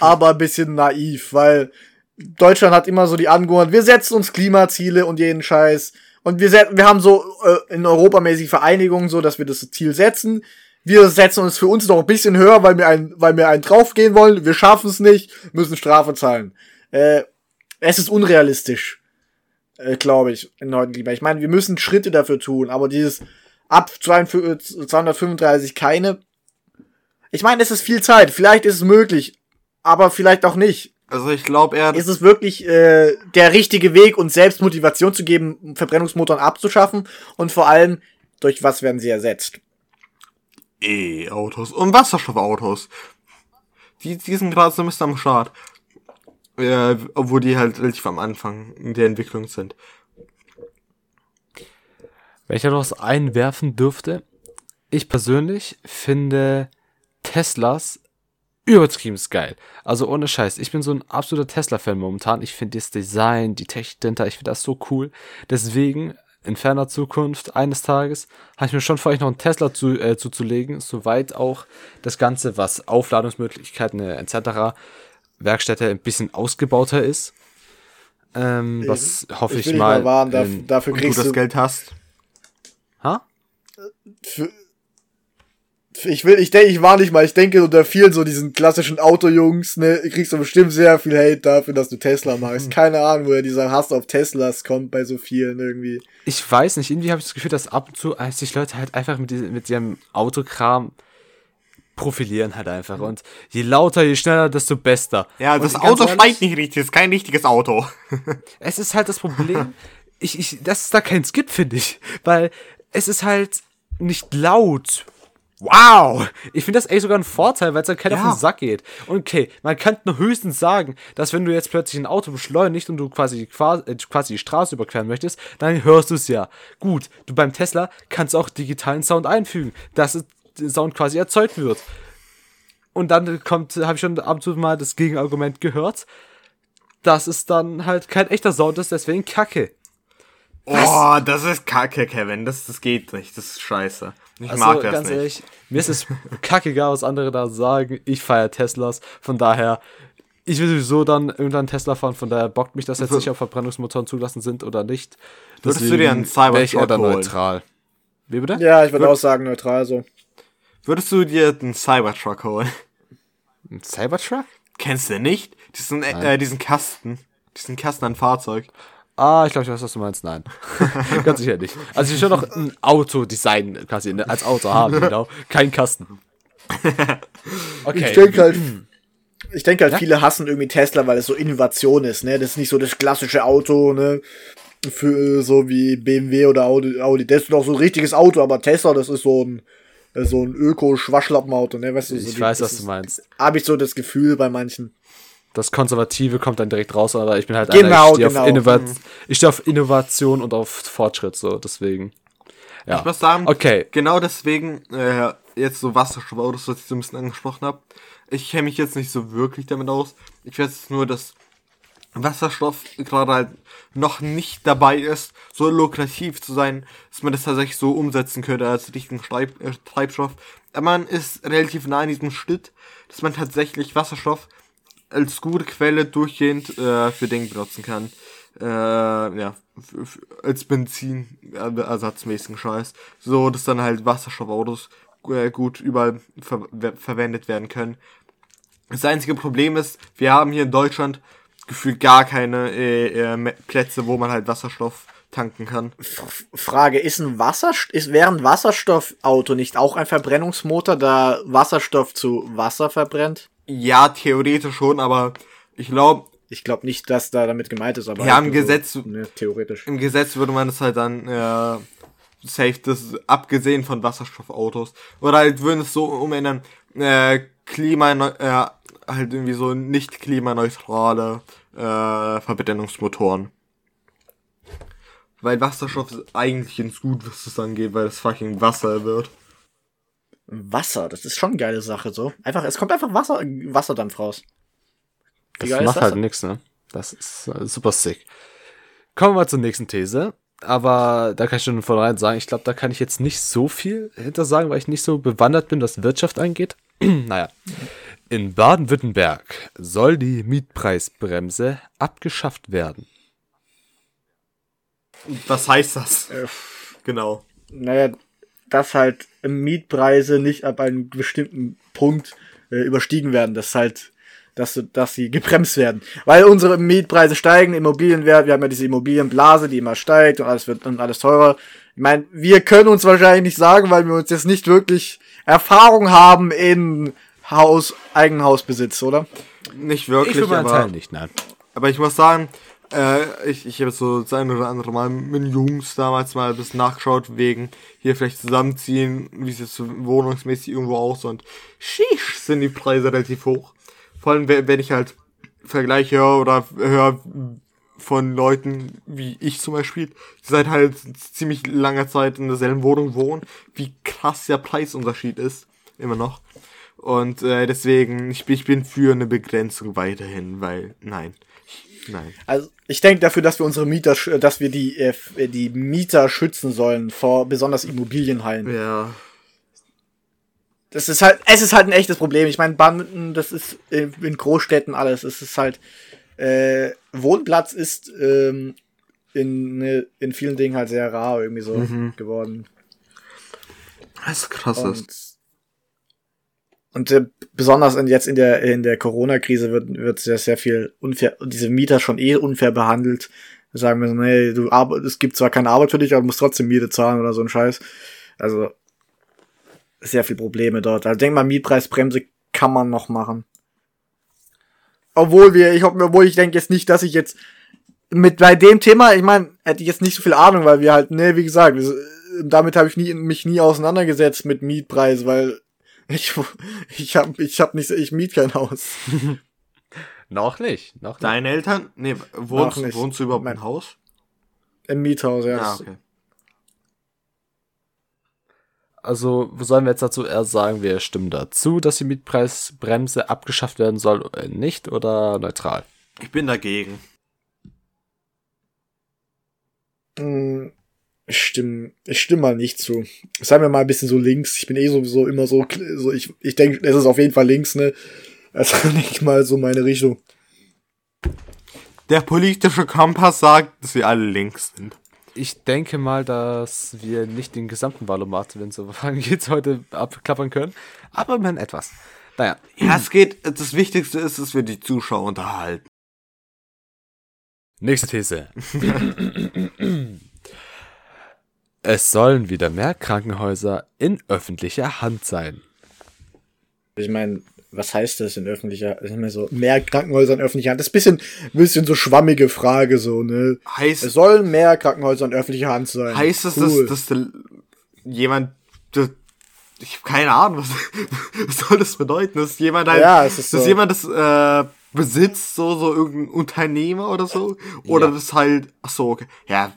aber ein bisschen naiv, weil Deutschland hat immer so die Angewohnheit, wir setzen uns Klimaziele und jeden Scheiß. Und wir, wir haben so äh, in Europa mäßig Vereinigungen so, dass wir das Ziel setzen. Wir setzen uns für uns noch ein bisschen höher, weil wir ein, weil wir einen draufgehen wollen. Wir schaffen es nicht, müssen Strafe zahlen. Äh, es ist unrealistisch, äh, glaube ich, in heutigen Klima. Ich meine, wir müssen Schritte dafür tun, aber dieses ab 42 235 keine. Ich meine, es ist viel Zeit. Vielleicht ist es möglich, aber vielleicht auch nicht. Also ich glaube eher, Ist es wirklich äh, der richtige Weg, uns selbst Motivation zu geben, Verbrennungsmotoren abzuschaffen? Und vor allem, durch was werden sie ersetzt? E-Autos und Wasserstoffautos. Die, die sind gerade so ein bisschen am Start. Äh, obwohl die halt relativ am Anfang der Entwicklung sind. Wenn ich da noch was einwerfen dürfte, ich persönlich finde Teslas übertrieben geil. Also ohne Scheiß, ich bin so ein absoluter Tesla-Fan momentan. Ich finde das Design, die Technik dahinter, ich finde das so cool. Deswegen, in ferner Zukunft, eines Tages, habe ich mir schon vor, euch noch einen Tesla zu, äh, zuzulegen, soweit auch das Ganze, was Aufladungsmöglichkeiten äh, etc., Werkstätte ein bisschen ausgebauter ist. Ähm, was hoffe ich, dich mal. daf- in- dafür Und du kriegst das Geld hast. Für, für- ich will, ich denke, ich war nicht mal, ich denke unter vielen so diesen klassischen Autojungs, ne, kriegst du bestimmt sehr viel Hate dafür, dass du Tesla magst. Keine Ahnung, woher dieser Hass auf Teslas kommt bei so vielen irgendwie. Ich weiß nicht, irgendwie habe ich das Gefühl, dass ab und zu als sich Leute halt einfach mit, diesem- mit ihrem Autokram profilieren halt einfach. Und je lauter, je schneller, desto besser. Ja, und das Auto ehrlich, steigt nicht richtig, das ist kein richtiges Auto. Es ist halt das Problem, ich, ich, das ist da kein Skip, finde ich. Weil es ist halt nicht laut. Wow! Ich finde das echt sogar ein Vorteil, weil es dann keiner Ja. auf den Sack geht. Und okay, man könnte nur höchstens sagen, dass wenn du jetzt plötzlich ein Auto beschleunigst und du quasi, qua- äh, quasi die Straße überqueren möchtest, dann hörst du es ja. Gut, du beim Tesla kannst auch digitalen Sound einfügen, dass der Sound quasi erzeugt wird. Und dann kommt, habe ich schon ab und zu mal das Gegenargument gehört, dass es dann halt kein echter Sound ist, deswegen Kacke. Oh, das ist kacke, Kevin. Das, das geht nicht. Das ist scheiße. Ich Also mag das ganz nicht. ehrlich, mir ist es kackegal, was andere da sagen. Ich feiere Teslas. Von daher, ich will sowieso dann irgendwann Tesla fahren. Von daher bockt mich das jetzt nicht, ob Verbrennungsmotoren zugelassen sind oder nicht. Würdest du dir einen Cybertruck wäre ich eher dann holen? neutral. Wie bitte? Ja, ich würde Wür- auch sagen, neutral so. Würdest du dir einen Cybertruck holen? Ein Cybertruck? Kennst du nicht? Diesen, äh, diesen Kasten. Diesen Kasten an Fahrzeug. Ah, ich glaube, ich weiß, was du meinst. Nein. Ganz sicher nicht. Also ich will schon noch ein Autodesign quasi ne, als Auto haben, genau. Kein Kasten. Okay. Ich denke halt, ich denke halt, viele hassen irgendwie Tesla, weil es so Innovation ist, ne? Das ist nicht so das klassische Auto, ne? Für äh, so wie BMW oder Audi, Audi. Das ist doch so ein richtiges Auto, aber Tesla, das ist so ein äh, so ein Öko-Schwaschlappenauto, ne? Weißt du, so ich die- weiß, das was du meinst. Habe ich so das Gefühl bei manchen. Das Konservative kommt dann direkt raus, aber ich bin halt Genau, einer, ich stehe genau. auf, Innovat ich stehe auf Innovation und auf Fortschritt, so, deswegen. Ja. Ich muss sagen, Okay. genau deswegen, äh, jetzt so Wasserstoffautos, was ich so ein bisschen angesprochen habe. Ich kenne mich jetzt nicht so wirklich damit aus. Ich weiß jetzt nur, dass Wasserstoff gerade halt noch nicht dabei ist, so lukrativ zu sein, dass man das tatsächlich so umsetzen könnte als richtigen Treib äh, Treibstoff. Aber man ist relativ nah an diesem Schritt, dass man tatsächlich Wasserstoff als gute Quelle durchgehend äh, für Dinge benutzen kann. Äh, ja, als Benzin ersatzmäßigen Scheiß. So, dass dann halt Wasserstoffautos äh, gut überall ver ver verwendet werden können. Das einzige Problem ist, wir haben hier in Deutschland gefühlt gar keine äh, äh, Plätze, wo man halt Wasserstoff tanken kann. Frage, ist ein Wasser, ist, wäre ein Wasserstoffauto nicht auch ein Verbrennungsmotor, da Wasserstoff zu Wasser verbrennt? Ja, theoretisch schon, aber ich glaube, Ich glaube nicht, dass da damit gemeint ist, aber. Ja, halt im so, Gesetz- Ne, theoretisch. im Gesetz würde man es halt dann äh, safe, das abgesehen von Wasserstoffautos. Oder halt würden es so umändern, äh, Klima, äh, halt irgendwie so nicht klimaneutrale äh, Verbrennungsmotoren. Weil Wasserstoff ist eigentlich ins Gut, was das angeht, weil es fucking Wasser wird. Wasser, das ist schon eine geile Sache, so. Einfach, es kommt einfach Wasser, Wasserdampf raus. Wie Das macht das halt nix, ne? Das ist äh, super sick. Kommen wir mal zur nächsten These. Aber da kann ich schon von vornherein sagen, ich glaube, da kann ich jetzt nicht so viel hinter sagen, weil ich nicht so bewandert bin, was Wirtschaft angeht. naja. In Baden-Württemberg soll die Mietpreisbremse abgeschafft werden. Was heißt das? Äh, Genau. naja, dass halt Mietpreise nicht ab einem bestimmten Punkt äh, überstiegen werden, dass halt, dass, dass sie gebremst werden. Weil unsere Mietpreise steigen, Immobilienwert, wir haben ja diese Immobilienblase, die immer steigt und alles wird und alles teurer. Ich meine, wir können uns wahrscheinlich nicht sagen, weil wir uns jetzt nicht wirklich Erfahrung haben in Haus, Eigenhausbesitz, oder? Nicht wirklich, ich aber... Teil nicht, nein. Aber ich muss sagen, äh, ich, ich habe so das ein oder andere Mal mit Jungs damals mal ein bisschen nachgeschaut, wegen hier vielleicht zusammenziehen, wie es so wohnungsmäßig irgendwo aus und sheesh, sind die Preise relativ hoch. Vor allem, wenn ich halt Vergleiche höre oder höre von Leuten, wie ich zum Beispiel, die seit halt ziemlich langer Zeit in derselben Wohnung wohnen, wie krass der Preisunterschied ist, immer noch. Und äh, deswegen, ich, ich bin für eine Begrenzung weiterhin, weil, nein, nein. Also ich denke dafür, dass wir unsere Mieter, dass wir die, äh, äh, die Mieter schützen sollen vor besonders Immobilienhallen. Ja, Das ist halt, es ist halt ein echtes Problem. Ich meine, Baden, das ist in, in Großstädten alles. Es ist halt, äh, Wohnplatz ist ähm, in, ne, in vielen Dingen halt sehr rar irgendwie so geworden. was krass ist. Und, und äh, besonders in, jetzt in der, in der Corona-Krise wird, wird sehr, sehr viel unfair, diese Mieter schon eh unfair behandelt. Sagen wir so, nee, du arbeit, es gibt zwar keine Arbeit für dich, aber du musst trotzdem Miete zahlen oder so ein Scheiß. Also, sehr viel Probleme dort. Also denk mal, Mietpreisbremse kann man noch machen. Obwohl wir, ich hoffe, obwohl ich denke jetzt nicht, dass ich jetzt mit bei dem Thema, ich meine, hätte ich jetzt nicht so viel Ahnung, weil wir halt, ne, wie gesagt, damit habe ich nie, mich nie auseinandergesetzt mit Mietpreis, weil ich, ich hab, ich hab nicht, ich miet kein Haus. Noch nicht. Noch nicht. Deine Eltern? Nee, wohnst, nicht. wohnst du überhaupt Mein- im Haus? Im Miethaus, ja. Ja, okay. Also, wo sollen wir jetzt dazu eher sagen, wir stimmen dazu, dass die Mietpreisbremse abgeschafft werden soll, oder nicht oder neutral? Ich bin dagegen. Mm, Ich stimme, ich stimme mal nicht zu. Sei mir mal ein bisschen so links. Ich bin eh sowieso immer so, so ich, ich denke, es ist auf jeden Fall links, ne? Also nicht mal so meine Richtung. Der politische Kompass sagt, dass wir alle links sind. Ich denke mal, dass wir nicht den gesamten Valomat, wenn es so geht, heute abklappern können. Aber immerhin etwas. Naja, Ja, es geht, das Wichtigste ist, dass wir die Zuschauer unterhalten. nächste These. es sollen wieder mehr Krankenhäuser in öffentlicher Hand sein. Ich meine, was heißt das in öffentlicher, ich meine so, mehr Krankenhäuser in öffentlicher Hand? Das ist ein bisschen, ein bisschen so schwammige Frage, so, ne? Heißt, Es sollen mehr Krankenhäuser in öffentlicher Hand sein. heißt das, Cool. dass, dass jemand, das, ich habe keine Ahnung, was, was soll das bedeuten, dass jemand halt, Ja, es ist dass so. jemand das äh, besitzt, so so irgendein Unternehmer oder so, oder Ja. das halt, ach so, okay, ja,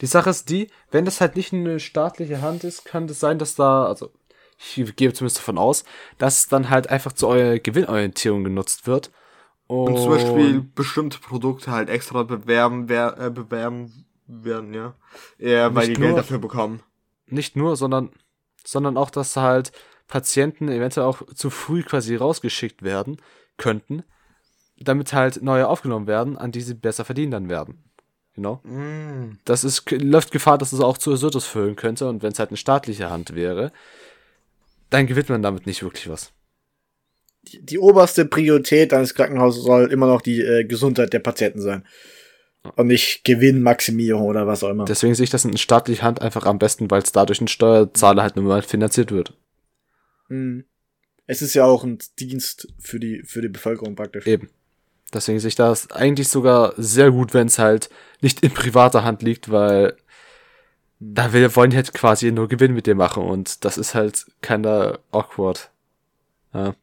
Die Sache ist die, wenn das halt nicht eine staatliche Hand ist, kann es sein, dass da, also ich gehe zumindest davon aus, dass es dann halt einfach zu eurer Gewinnorientierung genutzt wird. Und, und zum Beispiel bestimmte Produkte halt extra bewerben, wer, äh, bewerben werden, ja, ja weil die Geld nur- dafür bekommen. nicht nur, sondern, sondern auch, dass halt Patienten eventuell auch zu früh quasi rausgeschickt werden könnten, damit halt neue aufgenommen werden, an die sie besser verdienen dann werden. Genau. Mm. Das ist, läuft Gefahr, dass es auch zu Ersurtus führen könnte und wenn es halt eine staatliche Hand wäre, dann gewinnt man damit nicht wirklich was. die, die oberste Priorität eines Krankenhauses soll immer noch die äh, Gesundheit der Patienten sein. Und nicht Gewinnmaximierung oder was auch immer. Deswegen sehe ich das in staatlicher Hand einfach am besten, weil es dadurch ein Steuerzahler halt nur mal finanziert wird. Mhm. Es ist ja auch ein Dienst für die, für die Bevölkerung praktisch. Eben. Deswegen sehe ich das eigentlich sogar sehr gut, wenn es halt nicht in privater Hand liegt, weil da wir wollen die halt quasi nur Gewinn mit dir machen und das ist halt keiner awkward. Ja.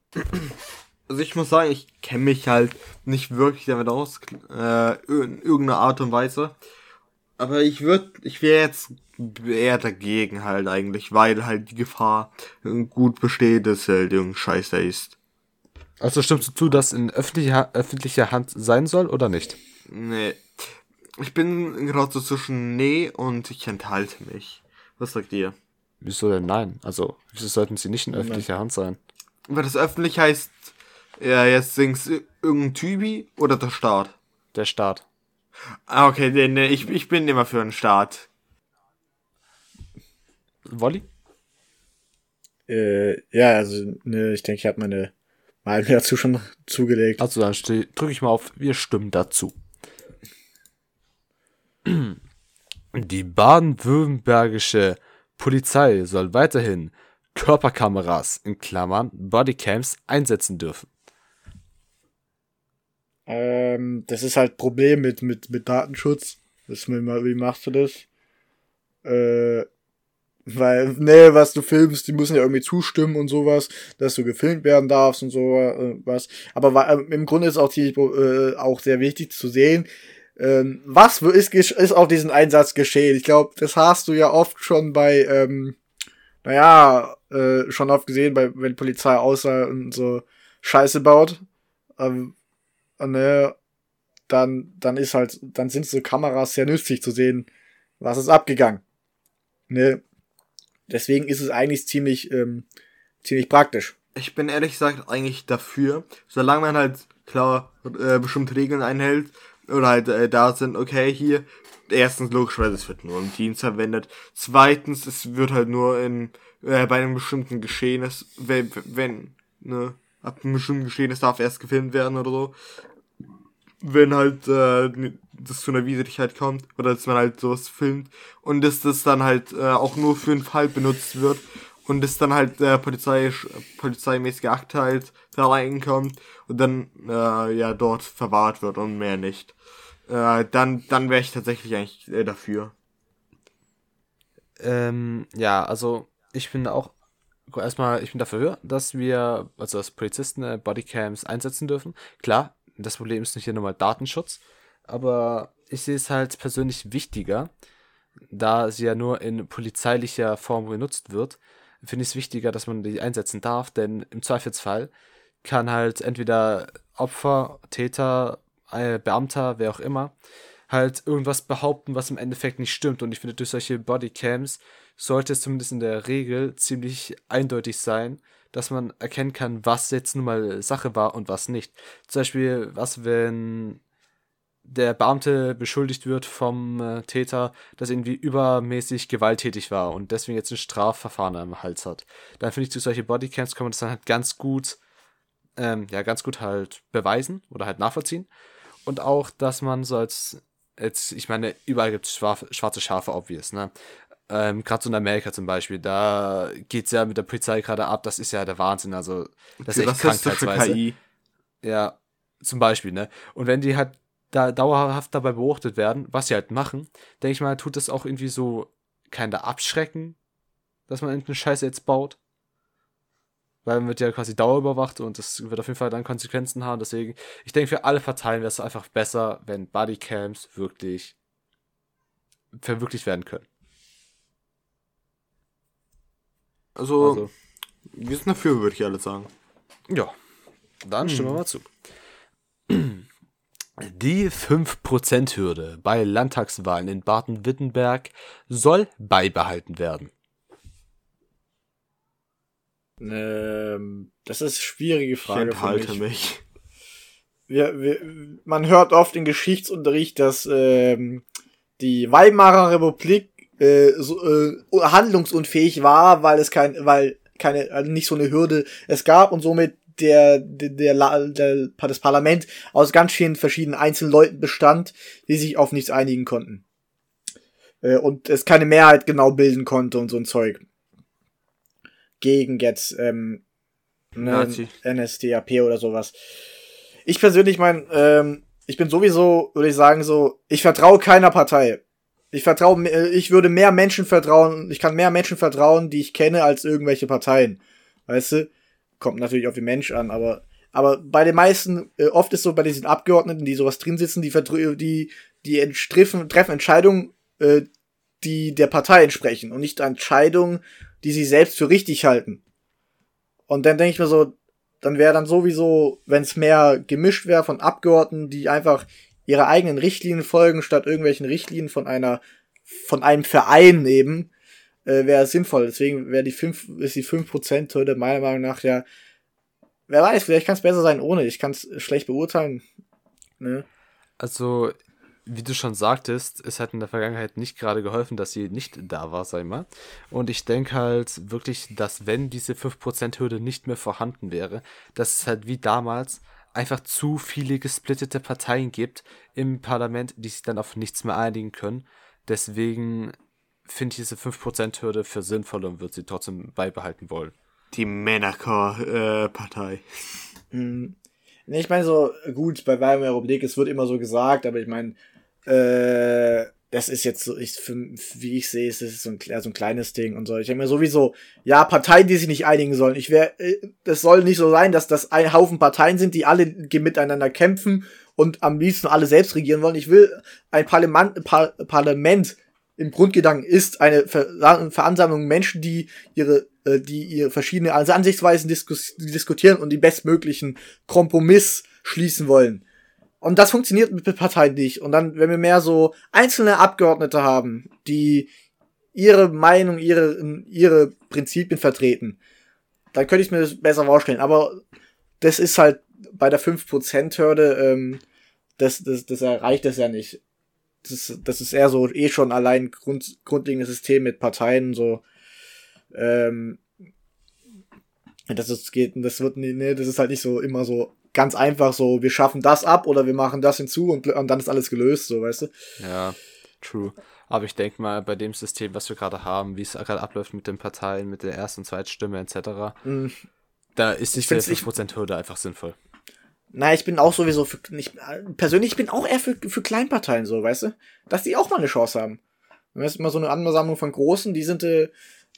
Also ich muss sagen, ich kenne mich halt nicht wirklich damit aus, äh, in irgendeiner Art und Weise. Aber ich würde, ich wäre jetzt eher dagegen halt eigentlich, weil halt die Gefahr gut besteht, dass halt irgendein Scheiß da ist. Also stimmst du zu, dass in öffentlicher, öffentlicher Hand sein soll oder nicht? Nee. Ich bin gerade so zwischen nee und ich enthalte mich. Was sagt ihr? Wieso denn nein? Also, wieso sollten sie nicht in öffentlicher Hand sein? Weil das öffentlich heißt, ja, jetzt singst irgendein Typi oder der Staat? Der Staat. Ah, okay, nee, nee, ich, ich bin immer für einen Staat. Wolli? Äh, ja, also, ne, ich denke, ich habe meine Meinung dazu schon zugelegt. Also dann drücke ich mal auf, wir stimmen dazu. Die baden-württembergische Polizei soll weiterhin Körperkameras in Klammern Bodycams einsetzen dürfen. Ähm, das ist halt Problem mit, mit, mit Datenschutz. Das, wie machst du das? Äh, weil, ne, was du filmst, die müssen ja irgendwie zustimmen und sowas, dass du gefilmt werden darfst und so äh. Aber äh, im Grunde ist auch die äh, auch sehr wichtig zu sehen, ähm, was ist, ist auf diesen Einsatz geschehen. Ich glaube, das hast du ja oft schon bei, ähm, naja, äh, schon oft gesehen, bei, wenn Polizei außer und so Scheiße baut. Ähm, ne, dann, dann ist halt, dann sind so Kameras sehr nützlich zu sehen, was ist abgegangen. Ne? Deswegen ist es eigentlich ziemlich, ähm, ziemlich praktisch. Ich bin ehrlich gesagt eigentlich dafür, solange man halt klar äh, bestimmte Regeln einhält oder halt äh, da sind, okay, hier, erstens logischerweise, es wird nur im Dienst verwendet. Zweitens, es wird halt nur in äh, bei einem bestimmten Geschehnis, wenn, wenn ne, ab einem bestimmten Geschehnis darf erst gefilmt werden oder so. Wenn halt äh, das zu einer Widrigkeit kommt oder dass man halt sowas filmt und dass das dann halt äh, auch nur für einen Fall benutzt wird und dass dann halt äh, Polizei polizeimäßige Akt halt da reinkommt und dann äh, ja dort verwahrt wird und mehr nicht. Äh, dann dann wäre ich tatsächlich eigentlich äh, dafür. Ähm, ja, also ich bin auch erstmal, ich bin dafür, dass wir, also als Polizisten äh, Bodycams einsetzen dürfen. Klar, das Problem ist nicht hier nochmal Datenschutz, aber ich sehe es halt persönlich wichtiger, da sie ja nur in polizeilicher Form genutzt wird, finde ich es wichtiger, dass man die einsetzen darf, denn im Zweifelsfall kann halt entweder Opfer, Täter, äh, Beamter, wer auch immer, halt irgendwas behaupten, was im Endeffekt nicht stimmt. Und ich finde, durch solche Bodycams sollte es zumindest in der Regel ziemlich eindeutig sein, dass man erkennen kann, was jetzt nun mal Sache war und was nicht. Zum Beispiel, was, wenn der Beamte beschuldigt wird vom äh, Täter, dass er irgendwie übermäßig gewalttätig war und deswegen jetzt ein Strafverfahren am Hals hat. Dann finde ich, durch solche Bodycams kann man das dann halt ganz gut, ähm, ja, ganz gut halt beweisen oder halt nachvollziehen. Und auch, dass man so als, jetzt, ich meine, überall gibt es schwarze Schafe, obvious, ne? Ähm, gerade so in Amerika zum Beispiel, da geht es ja mit der Polizei gerade ab, das ist ja der Wahnsinn, also das ist echt krankheitsweise. KI. Ja, zum Beispiel, ne? Und wenn die halt da dauerhaft dabei beobachtet werden, was sie halt machen, denke ich mal, tut das auch irgendwie so keiner abschrecken, dass man irgendeine Scheiße jetzt baut. Weil man wird ja quasi dauerüberwacht und das wird auf jeden Fall dann Konsequenzen haben. Deswegen, ich denke, für alle Parteien wäre es einfach besser, wenn Bodycams wirklich verwirklicht werden können. Also, also, wir sind dafür, würde ich alle sagen. Ja, dann stimmen wir hm. mal zu. Die 5%-Hürde bei Landtagswahlen in Baden-Württemberg soll beibehalten werden. Ähm, das ist eine schwierige Frage. Ich enthalte mich. mich. Wir, wir, man hört oft im Geschichtsunterricht, dass ähm, die Weimarer Republik äh, so, äh, handlungsunfähig war, weil es kein, weil keine, also nicht so eine Hürde es gab und somit der, der, der, der, das Parlament aus ganz vielen verschiedenen einzelnen Leuten bestand, die sich auf nichts einigen konnten. Äh, und es keine Mehrheit genau bilden konnte und so ein Zeug. Gegen jetzt ähm, ne, NSDAP oder sowas. Ich persönlich mein, ähm, ich bin sowieso, würde ich sagen, so, ich vertraue keiner Partei. Ich vertraue, äh, ich würde mehr Menschen vertrauen, ich kann mehr Menschen vertrauen, die ich kenne, als irgendwelche Parteien. Weißt du? Kommt natürlich auf den Mensch an, aber, aber bei den meisten, äh, oft ist so bei diesen Abgeordneten, die sowas drin sitzen, die, die, die treffen, treffen Entscheidungen, äh, die der Partei entsprechen und nicht Entscheidungen, die sie selbst für richtig halten. Und dann denke ich mir so, dann wäre dann sowieso, wenn es mehr gemischt wäre von Abgeordneten, die einfach ihre eigenen Richtlinien folgen, statt irgendwelchen Richtlinien von einer, von einem Verein eben, äh, wäre sinnvoll. Deswegen wäre die 5, ist die 5%-Hürde meiner Meinung nach ja, wer weiß, vielleicht kann es besser sein ohne. Ich kann es schlecht beurteilen. Ne? Also, wie du schon sagtest, es hat in der Vergangenheit nicht gerade geholfen, dass sie nicht da war, sag ich mal. Und ich denke halt wirklich, dass wenn diese 5%-Hürde nicht mehr vorhanden wäre, dass es halt wie damals einfach zu viele gesplittete Parteien gibt im Parlament, die sich dann auf nichts mehr einigen können. Deswegen finde ich diese 5%-Hürde für sinnvoll und würde sie trotzdem beibehalten wollen. Die Männerchor-Partei. Äh, hm. ich meine so, gut, bei Weimarer Republik, es wird immer so gesagt, aber ich meine, äh, das ist jetzt so, ich, für, wie ich sehe, ist es so ein, so ein kleines Ding und so. Ich denke mir sowieso, ja, Parteien, die sich nicht einigen sollen. Ich wäre, äh, das soll nicht so sein, dass das ein Haufen Parteien sind, die alle miteinander kämpfen und am liebsten alle selbst regieren wollen. Ich will ein Parlament, Par Parlament im Grundgedanken ist eine Ver Veransammlung Menschen, die ihre, äh, die ihre verschiedene Ansichtsweisen diskus diskutieren und die bestmöglichen Kompromiss schließen wollen. Und das funktioniert mit Parteien nicht. Und dann, wenn wir mehr so einzelne Abgeordnete haben, die ihre Meinung, ihre, ihre Prinzipien vertreten, dann könnte ich mir das besser vorstellen. Aber das ist halt bei der 5%-Hürde, ähm, das, das, das erreicht es ja nicht. Das, das ist eher so eh schon allein grund, grundlegendes System mit Parteien, so, ähm, das ist, geht, das wird, nee, das ist halt nicht so immer so ganz einfach so, wir schaffen das ab oder wir machen das hinzu und, und dann ist alles gelöst, so, weißt du? Ja, true. Aber ich denke mal, bei dem System, was wir gerade haben, wie es gerade abläuft mit den Parteien, mit der ersten und zweiten Stimme etc., mm. da ist nicht die 5%-Hürde einfach sinnvoll. Na, ich bin auch sowieso für, nicht, persönlich ich bin auch eher für, für Kleinparteien so, weißt du? Dass die auch mal eine Chance haben. Wenn es immer so eine Ansammlung von Großen, die sind, äh,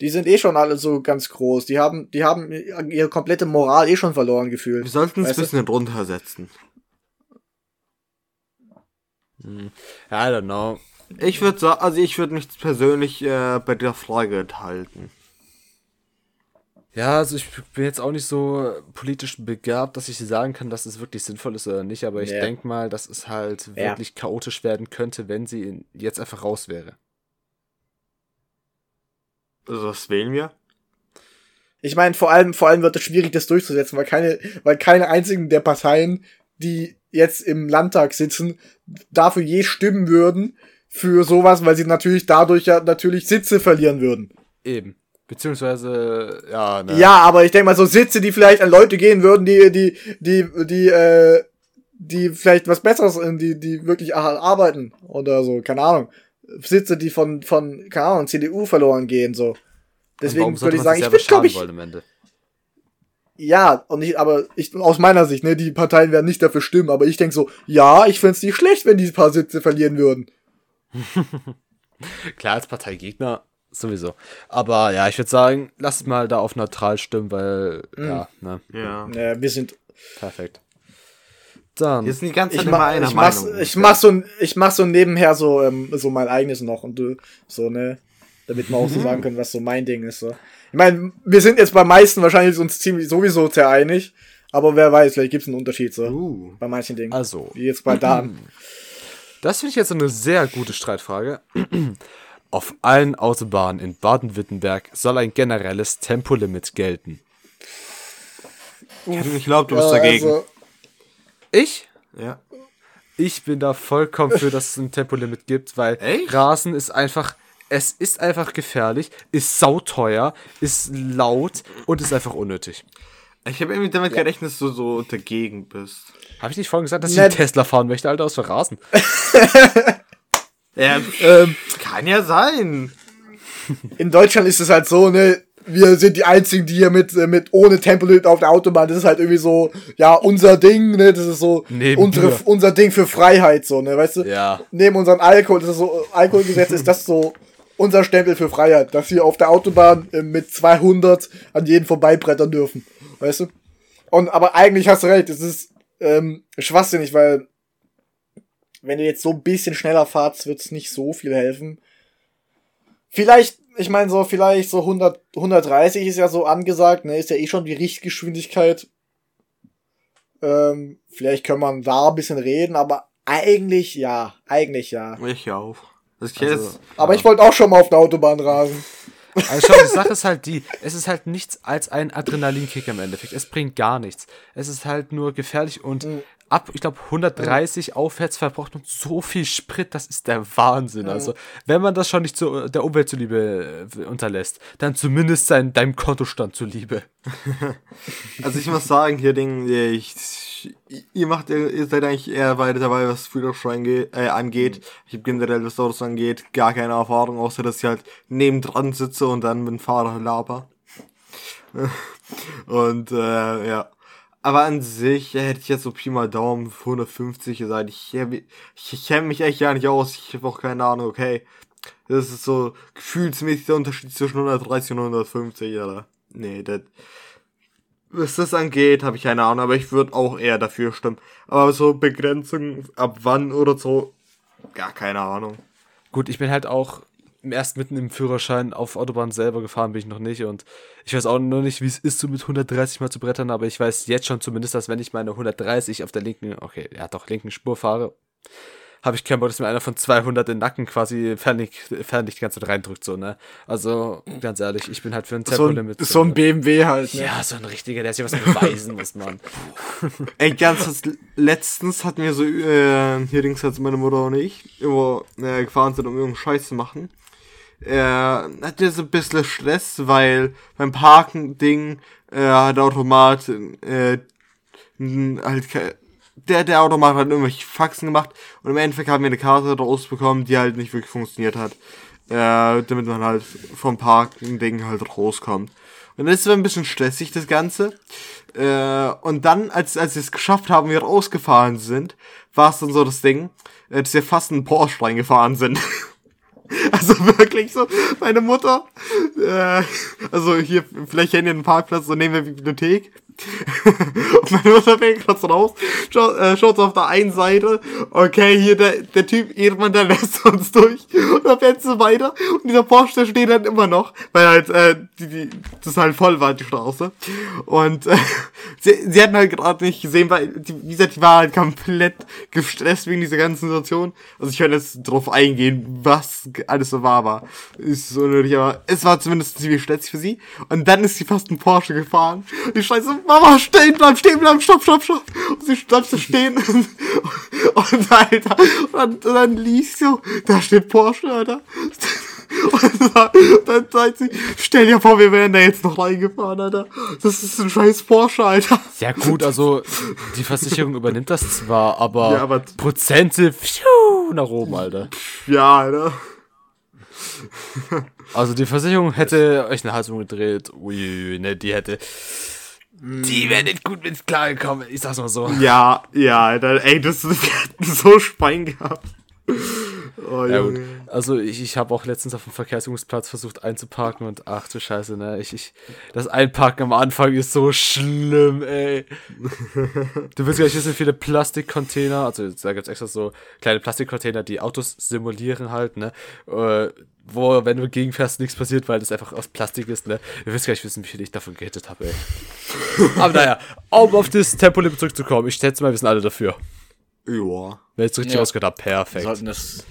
die sind eh schon alle so ganz groß. Die haben, die haben ihre komplette Moral eh schon verloren gefühlt. Wir sollten es ein bisschen drunter setzen. Hm. I don't know. Ich würde sagen, also ich würde mich persönlich äh, bei der Frage enthalten. Ja, also ich bin jetzt auch nicht so politisch begabt, dass ich sagen kann, dass es wirklich sinnvoll ist oder nicht, aber ich yeah. denke mal, dass es halt wirklich ja. chaotisch werden könnte, wenn sie jetzt einfach raus wäre. Also was wählen wir? Ich meine, vor allem, vor allem wird es schwierig, das durchzusetzen, weil keine, weil keine einzigen der Parteien, die jetzt im Landtag sitzen, dafür je stimmen würden für sowas, weil sie natürlich dadurch ja natürlich Sitze verlieren würden. Eben. Beziehungsweise, ja, ne. Ja, aber ich denke mal, so Sitze, die vielleicht an Leute gehen würden, die, die, die, die, äh, die vielleicht was Besseres, die, die wirklich arbeiten oder so, keine Ahnung. Sitze, die von, von, keine Ahnung, CDU verloren gehen, so. Deswegen würde ich sagen, ich bin, glaube ich. Ja, und ich, aber ich, aus meiner Sicht, ne, die Parteien werden nicht dafür stimmen, aber ich denke so, ja, ich find's nicht schlecht, wenn die ein paar Sitze verlieren würden. Klar, als Parteigegner sowieso. Aber ja, ich würde sagen, lass mal da auf neutral stimmen, weil, mhm. ja, ne. Ja. ja. Wir sind. Perfekt. Dann. Jetzt sind die ganze Zeit ich immer einer ich Meinung. Mach's, ich mach so, ich mach so nebenher so, ähm, so mein eigenes noch und du, so, ne, damit wir auch so sagen können, was so mein Ding ist, so. Ich meine, wir sind jetzt bei meisten wahrscheinlich uns ziemlich sowieso sehr einig, aber wer weiß, vielleicht gibt's einen Unterschied, so. Uh, bei manchen Dingen. Also. Wie jetzt bei Dan. Das finde ich jetzt eine sehr gute Streitfrage. Auf allen Autobahnen in Baden-Württemberg soll ein generelles Tempolimit gelten. Ich glaube, du bist ja, dagegen. Also, ich? Ja. Ich bin da vollkommen für, dass es ein Tempolimit gibt, weil Echt? Rasen ist einfach, es ist einfach gefährlich, ist sauteuer, ist laut und ist einfach unnötig. Ich habe irgendwie damit gerechnet, dass du so dagegen bist. Habe ich nicht vorhin gesagt, dass ich Ne- einen Tesla fahren möchte, Alter, aus Verrasen? Ja, Ähm, kann ja sein. in Deutschland ist es halt so, ne, wir sind die einzigen, die hier mit, äh, mit ohne Tempolimit auf der Autobahn, das ist halt irgendwie so, ja, unser Ding, ne, das ist so Neben unsere, unser Ding für Freiheit, so, ne, weißt du? Ja. Neben unserem Alkohol, das ist so, Alkoholgesetz ist das so unser Stempel für Freiheit, dass wir auf der Autobahn äh, mit 200 an jeden vorbeibrettern dürfen, weißt du? Und, aber eigentlich hast du recht, es ist, ähm, schwachsinnig, weil, wenn ihr jetzt so ein bisschen schneller fahrt, wird's nicht so viel helfen. Vielleicht, ich meine so, vielleicht so 100, 130 ist ja so angesagt, ne, ist ja eh schon die Richtgeschwindigkeit. Ähm, vielleicht kann man da ein bisschen reden, aber eigentlich ja, eigentlich ja. Ich auch. Das ich Also, jetzt, Aber ich wollte auch schon mal auf der Autobahn rasen. Also schau, die Sache ist halt die, es ist halt nichts als ein Adrenalinkick im Endeffekt. Es bringt gar nichts. Es ist halt nur gefährlich und ab, ich glaube, 130 aufwärts verbraucht man so viel Sprit, das ist der Wahnsinn. Also, wenn man das schon nicht zu, der Umwelt zuliebe äh, unterlässt, dann zumindest sein, deinem Kontostand zuliebe. also ich muss sagen, hier Ding, ich, ihr macht, ihr seid eigentlich eher weiter dabei, was Führerschein ge- äh, angeht. Ich habe generell, was Autos angeht, gar keine Erfahrung, außer dass ich halt nebendran sitze und dann mit dem Fahrer laber. und äh, ja. Aber an sich hätte ich jetzt so Pi mal Daumen 150 gesagt. Ich, ich, ich kenne mich echt gar nicht aus. Ich habe auch keine Ahnung, okay. Das ist so gefühlsmäßig der Unterschied zwischen 130 und 150, oder? Nee, das. Was das angeht, habe ich keine Ahnung, aber ich würde auch eher dafür stimmen. Aber so Begrenzungen ab wann oder so, gar keine Ahnung. Gut, ich bin halt auch erst mitten im Führerschein auf Autobahn selber gefahren, bin ich noch nicht und ich weiß auch noch nicht, wie es ist, so mit 130 mal zu brettern, aber ich weiß jetzt schon zumindest, dass wenn ich meine 130 auf der linken, okay, ja doch, linken Spur fahre, habe ich keinen Bock, dass mir einer von 200 in den Nacken quasi Fernlicht, Fernlicht die ganze Zeit reindrückt, so, ne? Also, ganz ehrlich, ich bin halt für ein So ein, Tempolimit. so ein BMW halt, ne? ja, so ein richtiger, der sich was beweisen muss, Mann. Ey, ganz letztens hatten wir so, äh, hier links hat meine Mutter und ich, immer äh, gefahren sind, um irgendeinen Scheiß zu machen. Äh, hatte so ein bisschen Stress, weil beim Parken-Ding äh, hat der Automat äh, halt der, der Automat hat irgendwelche Faxen gemacht und im Endeffekt haben wir eine Karte rausbekommen, die halt nicht wirklich funktioniert hat. Äh, damit man halt vom Parken-Ding halt rauskommt. Und das war ein bisschen stressig, das Ganze. Äh, und dann, als, als wir es geschafft haben, wir rausgefahren sind, war es dann so das Ding, äh, dass wir fast in einen Porsche reingefahren sind. Also wirklich so, meine Mutter, äh, also hier, vielleicht kennt ihr einen Parkplatz, so neben der Bibliothek. Und meine Mutter fängt kurz raus, schaut, äh, schaut auf der einen Seite, okay, hier der, der Typ, irgendwann, der lässt uns durch. Und dann fährt sie weiter. Und dieser Porsche, der steht dann immer noch, weil halt, äh, die, die, das halt voll war, die Straße. Und äh, sie, sie hatten halt gerade nicht gesehen, weil, die, wie gesagt, die war halt komplett gestresst wegen dieser ganzen Situation. Also ich werde jetzt drauf eingehen, was alles so wahr war. Ist so nötig, aber es war zumindest ziemlich stressig für sie. Und dann ist sie fast einen Porsche gefahren. Schreit so, Mama, stehen bleiben, stehen bleiben, stopp, stopp, stopp. Und sie bleibt so stehen. Und Alter, und dann, und dann liest so, da steht Porsche, Alter. Und dann, dann sagt sie, stell dir vor, wir wären da jetzt noch reingefahren, Alter. Das ist ein scheiß Porsche, Alter. Ja gut, also die Versicherung übernimmt das zwar, aber, Ja, aber- Prozente pfiuh, nach oben, Alter. Ja, Alter. Also die Versicherung hätte euch eine Hals umgedreht. Ui, ne, die hätte. Die wäre nicht gut mit klargekommen, ich sag's mal so. Ja, ja. Ey, das, hätten so Spein gehabt. Oh, Ja, gut. Also ich, ich habe auch letztens auf dem Verkehrsübungsplatz versucht einzuparken und ach du Scheiße, ne? Ich, ich, das Einparken am Anfang ist so schlimm, ey. Du willst gar nicht wissen, wie viele Plastikcontainer, also da gibt's extra so kleine Plastikcontainer, die Autos simulieren halt, ne? Äh, wo, wenn du gegenfährst, nichts passiert, weil das einfach aus Plastik ist, ne? Du willst gar nicht wissen, wie viel ich davon gehittet habe, ey. Aber naja, um auf das Tempolimit zurückzukommen, ich schätze mal, wir sind alle dafür. Ja. Wenn ich richtig Ja. ausgehört habe, Wir perfekt. sollten das.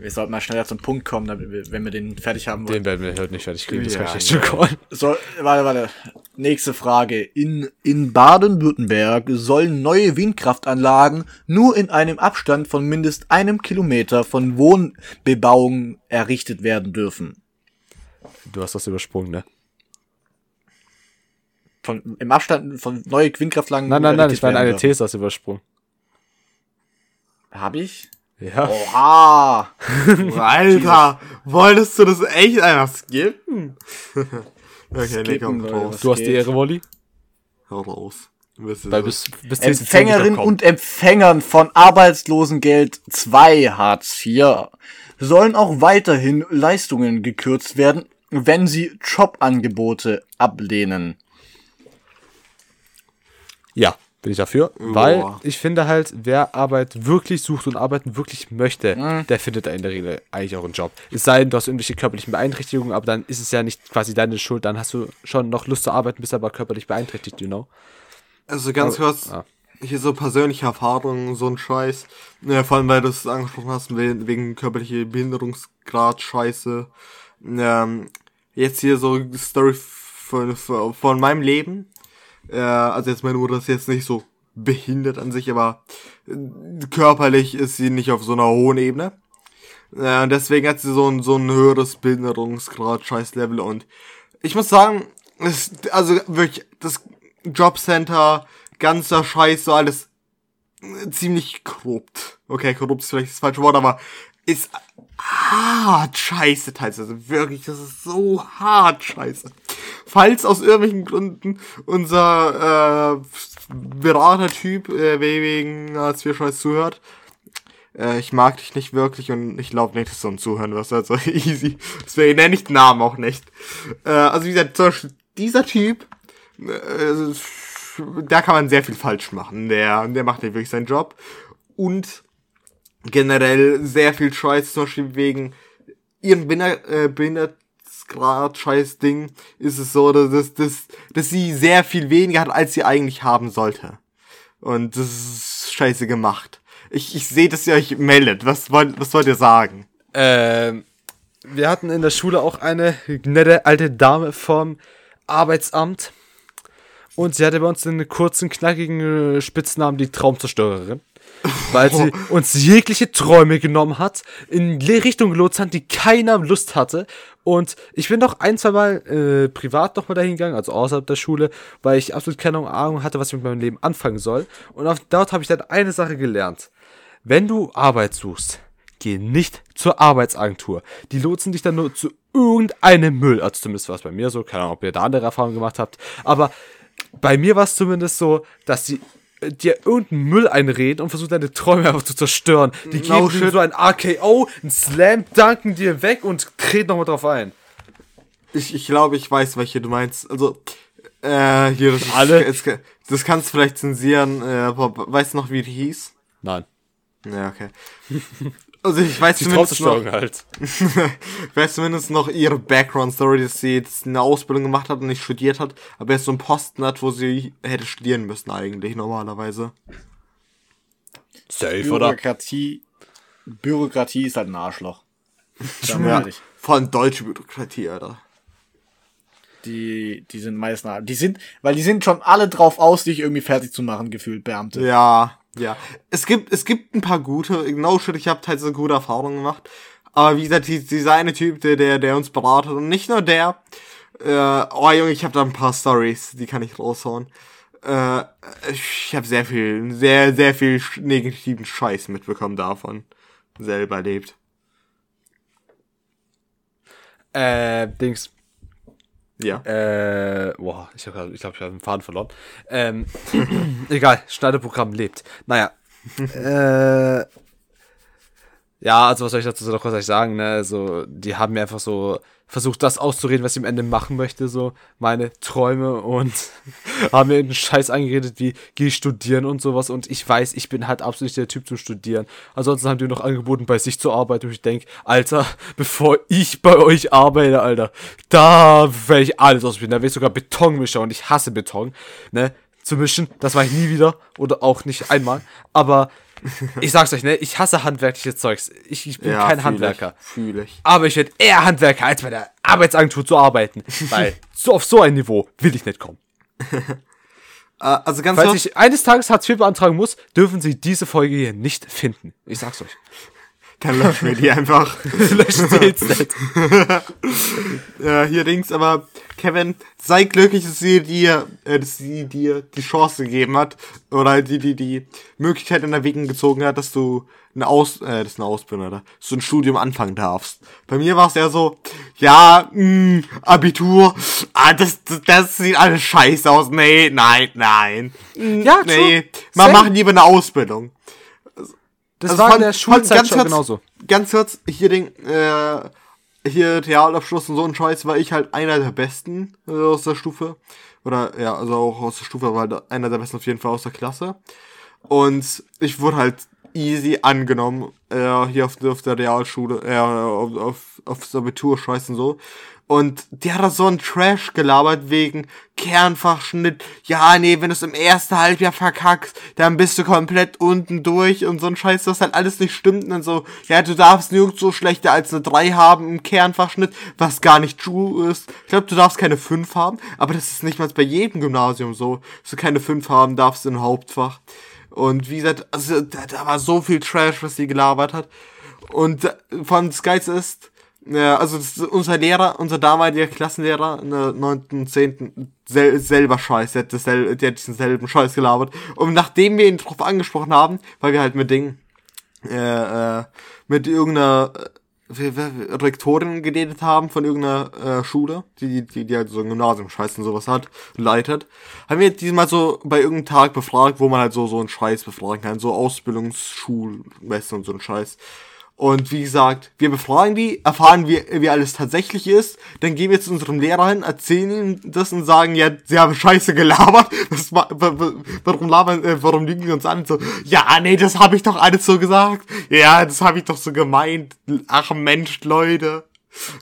Wir sollten mal schneller zum Punkt kommen, damit wir, wenn wir den fertig haben wollen. Den werden wir heute nicht fertig kriegen, das Ja, kann ich echt ja. schon callen. So, warte, warte. Nächste Frage. In, in Baden-Württemberg sollen neue Windkraftanlagen nur in einem Abstand von mindest einem Kilometer von Wohnbebauung errichtet werden dürfen. Du hast das übersprungen, ne? von, im Abstand von neue Windkraftlagen. Nein, nein, nein, ich meine eine dürfen. These aus Übersprung. Hab ich? Ja. Oha! Alter, wolltest du das echt einfach skippen? okay, leg auf was Du hast die? Ehre, Wolli. Hau raus. Du wirst es- Weil bis, bis Empfängerinnen und Empfängern von Arbeitslosengeld 2 Hartz IV sollen auch weiterhin Leistungen gekürzt werden, wenn sie Jobangebote ablehnen. Ja, bin ich dafür. Weil ich finde halt, wer Arbeit wirklich sucht und arbeiten wirklich möchte, Mhm. der findet da in der Regel eigentlich auch einen Job. Es sei denn, du hast irgendwelche körperlichen Beeinträchtigungen, aber dann ist es ja nicht quasi deine Schuld. Dann hast du schon noch Lust zu arbeiten, bist aber körperlich beeinträchtigt, you know. Also ganz kurz, ja. hier so persönliche Erfahrungen, so ein Scheiß. Ja, vor allem, weil du es angesprochen hast, we- wegen körperliche Behinderungsgrad, Scheiße. Ähm, jetzt hier so Story von, von meinem Leben. Äh, also jetzt meine Mutter ist jetzt nicht so behindert an sich, aber äh, körperlich ist sie nicht auf so einer hohen Ebene. Äh, deswegen hat sie so ein, so ein höheres Behinderungsgrad, Scheißlevel und ich muss sagen, es, also wirklich, das Jobcenter, ganzer Scheiß, so alles äh, ziemlich korrupt. Okay, korrupt ist vielleicht das falsche Wort, aber ist hart scheiße teilweise. Wirklich, das ist so hart scheiße. Falls aus irgendwelchen Gründen unser äh, Beratertyp äh, wegen als wir Scheiß zuhört, äh, ich mag dich nicht wirklich und ich glaube nicht, dass du uns zuhören wirst. Also easy. Deswegen nenne ich den Namen auch nicht. Äh, also wie gesagt, zum Beispiel dieser Typ, äh, da kann man sehr viel falsch machen. Der, der macht ja wirklich seinen Job. Und generell sehr viel Scheiß, zum Beispiel wegen ihrem Behinder, äh, Behindertsgrad Scheiß Ding ist es so, dass, dass, dass sie sehr viel weniger hat, als sie eigentlich haben sollte. Und das ist scheiße gemacht. Ich, ich sehe, dass ihr euch meldet. Was wollt, was wollt ihr sagen? Ähm, wir hatten in der Schule auch eine nette alte Dame vom Arbeitsamt. Und sie hatte bei uns einen kurzen, knackigen äh, Spitznamen, die Traumzerstörerin. Weil sie uns jegliche Träume genommen hat, in Richtung gelotst hat, die keiner Lust hatte. Und ich bin doch ein, zwei Mal äh, privat noch mal dahin gegangen, also außerhalb der Schule, weil ich absolut keine Ahnung hatte, was ich mit meinem Leben anfangen soll. Und auf, dort habe ich dann eine Sache gelernt. Wenn du Arbeit suchst, geh nicht zur Arbeitsagentur. Die lotsen dich dann nur zu irgendeinem Müll. Also zumindest war es bei mir so. Keine Ahnung, ob ihr da andere Erfahrungen gemacht habt. Aber bei mir war es zumindest so, dass sie äh, dir irgendeinen Müll einreden und versuchen deine Träume einfach zu zerstören. Die No geben dir shit. so ein RKO, ein Slam, danken dir weg und treten nochmal drauf ein. Ich, ich glaube, ich weiß, welche du meinst. Also, äh, hier, das, ist- Alle? Es, das kannst du vielleicht zensieren. Äh, aber weißt du noch, wie die hieß? Nein. Ja, okay. Also ich weiß Die zumindest noch, halt. ich weiß zumindest noch ihre Background-Story, dass sie jetzt eine Ausbildung gemacht hat und nicht studiert hat, aber jetzt so einen Posten hat, wo sie hätte studieren müssen eigentlich normalerweise. Safe, oder? Bürokratie, Bürokratie ist halt ein Arschloch. Ja, ehrlich. vor allem deutsche Bürokratie, Alter. Die, die sind meistens, die sind, weil die sind schon alle drauf aus, dich irgendwie fertig zu machen, gefühlt Beamte. Ja, ja. Es gibt, es gibt ein paar gute, no shit, ich habe halt so gute Erfahrungen gemacht. Aber wie gesagt, die, dieser eine Typ, der, der, der uns beratet und nicht nur der, äh, oh Junge, ich habe da ein paar Stories, die kann ich raushauen. Äh, ich habe sehr viel, sehr, sehr viel negativen Scheiß mitbekommen davon. Selber erlebt. Äh, Dings. Ja. Äh, boah, ich glaube, ich, glaub, ich habe den Faden verloren. Ähm, egal, Schneideprogramm lebt. Naja. äh, ja, also was soll ich dazu noch kurz sagen, ne? Also, die haben mir einfach so versucht, das auszureden, was ich am Ende machen möchte, so meine Träume und haben mir einen Scheiß eingeredet, wie geh studieren und sowas. Und ich weiß, ich bin halt absolut nicht der Typ zum Studieren. Ansonsten haben die noch angeboten, bei sich zu arbeiten. Und ich denk, Alter, bevor ich bei euch arbeite, Alter, da werde ich alles ausprobieren. Da werde ich sogar Betonmischer und ich hasse Beton, ne? Zu mischen, das war ich nie wieder oder auch nicht einmal. Aber ich sag's euch, ne? Ich hasse handwerkliches Zeugs. Ich, ich bin kein fühl Handwerker. Ich, fühl ich. Aber ich werde eher Handwerker, als bei der Arbeitsagentur zu arbeiten. Weil so auf so ein Niveau will ich nicht kommen. Äh, also ganz Falls ich eines Tages Hartz IV beantragen muss, dürfen Sie diese Folge hier nicht finden. Ich sag's euch. Dann löschen wir die einfach. Löschen Sie jetzt nicht. Ja, hier Dings, aber Kevin, sei glücklich, dass sie dir, äh, dass sie dir die Chance gegeben hat oder die die die Möglichkeit in Erwägung gezogen hat, dass du eine Aus, äh, das ist eine Ausbildung, oder? Dass du ein Studium anfangen darfst. Bei mir war es eher so, ja, mh, Abitur, ah, das, das, das sieht alles scheiße aus. Nee, nein, nein. Ja, nee, true. man Same. macht lieber eine Ausbildung. Das Also war in der Schulzeit ganz schon kurz- genauso. Ganz kurz, hier den, äh, hier Realabschluss und so ein Scheiß war ich halt einer der Besten äh, aus der Stufe. Oder ja, also auch aus der Stufe, aber halt einer der Besten auf jeden Fall aus der Klasse. Und ich wurde halt easy angenommen, äh, hier auf, auf der Realschule, äh, auf, auf, auf das Abitur, Scheiß und so. Und der hat da so einen Trash gelabert wegen Kernfachschnitt. Ja, nee, wenn du es im ersten Halbjahr verkackst, dann bist du komplett unten durch und so ein Scheiß, das halt alles nicht stimmt. Und dann so, ja, du darfst nirgends so schlechter als eine 3 haben im Kernfachschnitt, was gar nicht true ist. Ich glaube, du darfst keine 5 haben, aber das ist nicht mal bei jedem Gymnasium so, dass du keine 5 haben darfst im Hauptfach. Und wie gesagt, also da, da war so viel Trash, was sie gelabert hat. Und äh, von Geilste ist, ja, also unser Lehrer, unser damaliger Klassenlehrer in der 9. und 10. Sel selber Scheiß, der hat, dassel der hat diesen selben Scheiß gelabert. Und nachdem wir ihn drauf angesprochen haben, weil wir halt mit Ding, äh, äh, mit irgendeiner äh, Rektorin geredet haben von irgendeiner äh, Schule, die, die, die halt so ein Gymnasium Scheiß und sowas hat, leitet, haben wir diesmal so bei irgendeinem Tag befragt, wo man halt so, so einen Scheiß befragen kann, so Ausbildungsschulmessen und so einen Scheiß. Und wie gesagt, wir befragen die, erfahren, wie, wie alles tatsächlich ist, dann gehen wir zu unserem Lehrer hin, erzählen ihm das und sagen, ja, sie haben Scheiße gelabert. Das war, wa- wa- warum labern, äh, warum lügen die uns an? So, ja, nee, das habe ich doch alles so gesagt. Ja, das habe ich doch so gemeint. Ach Mensch, Leute.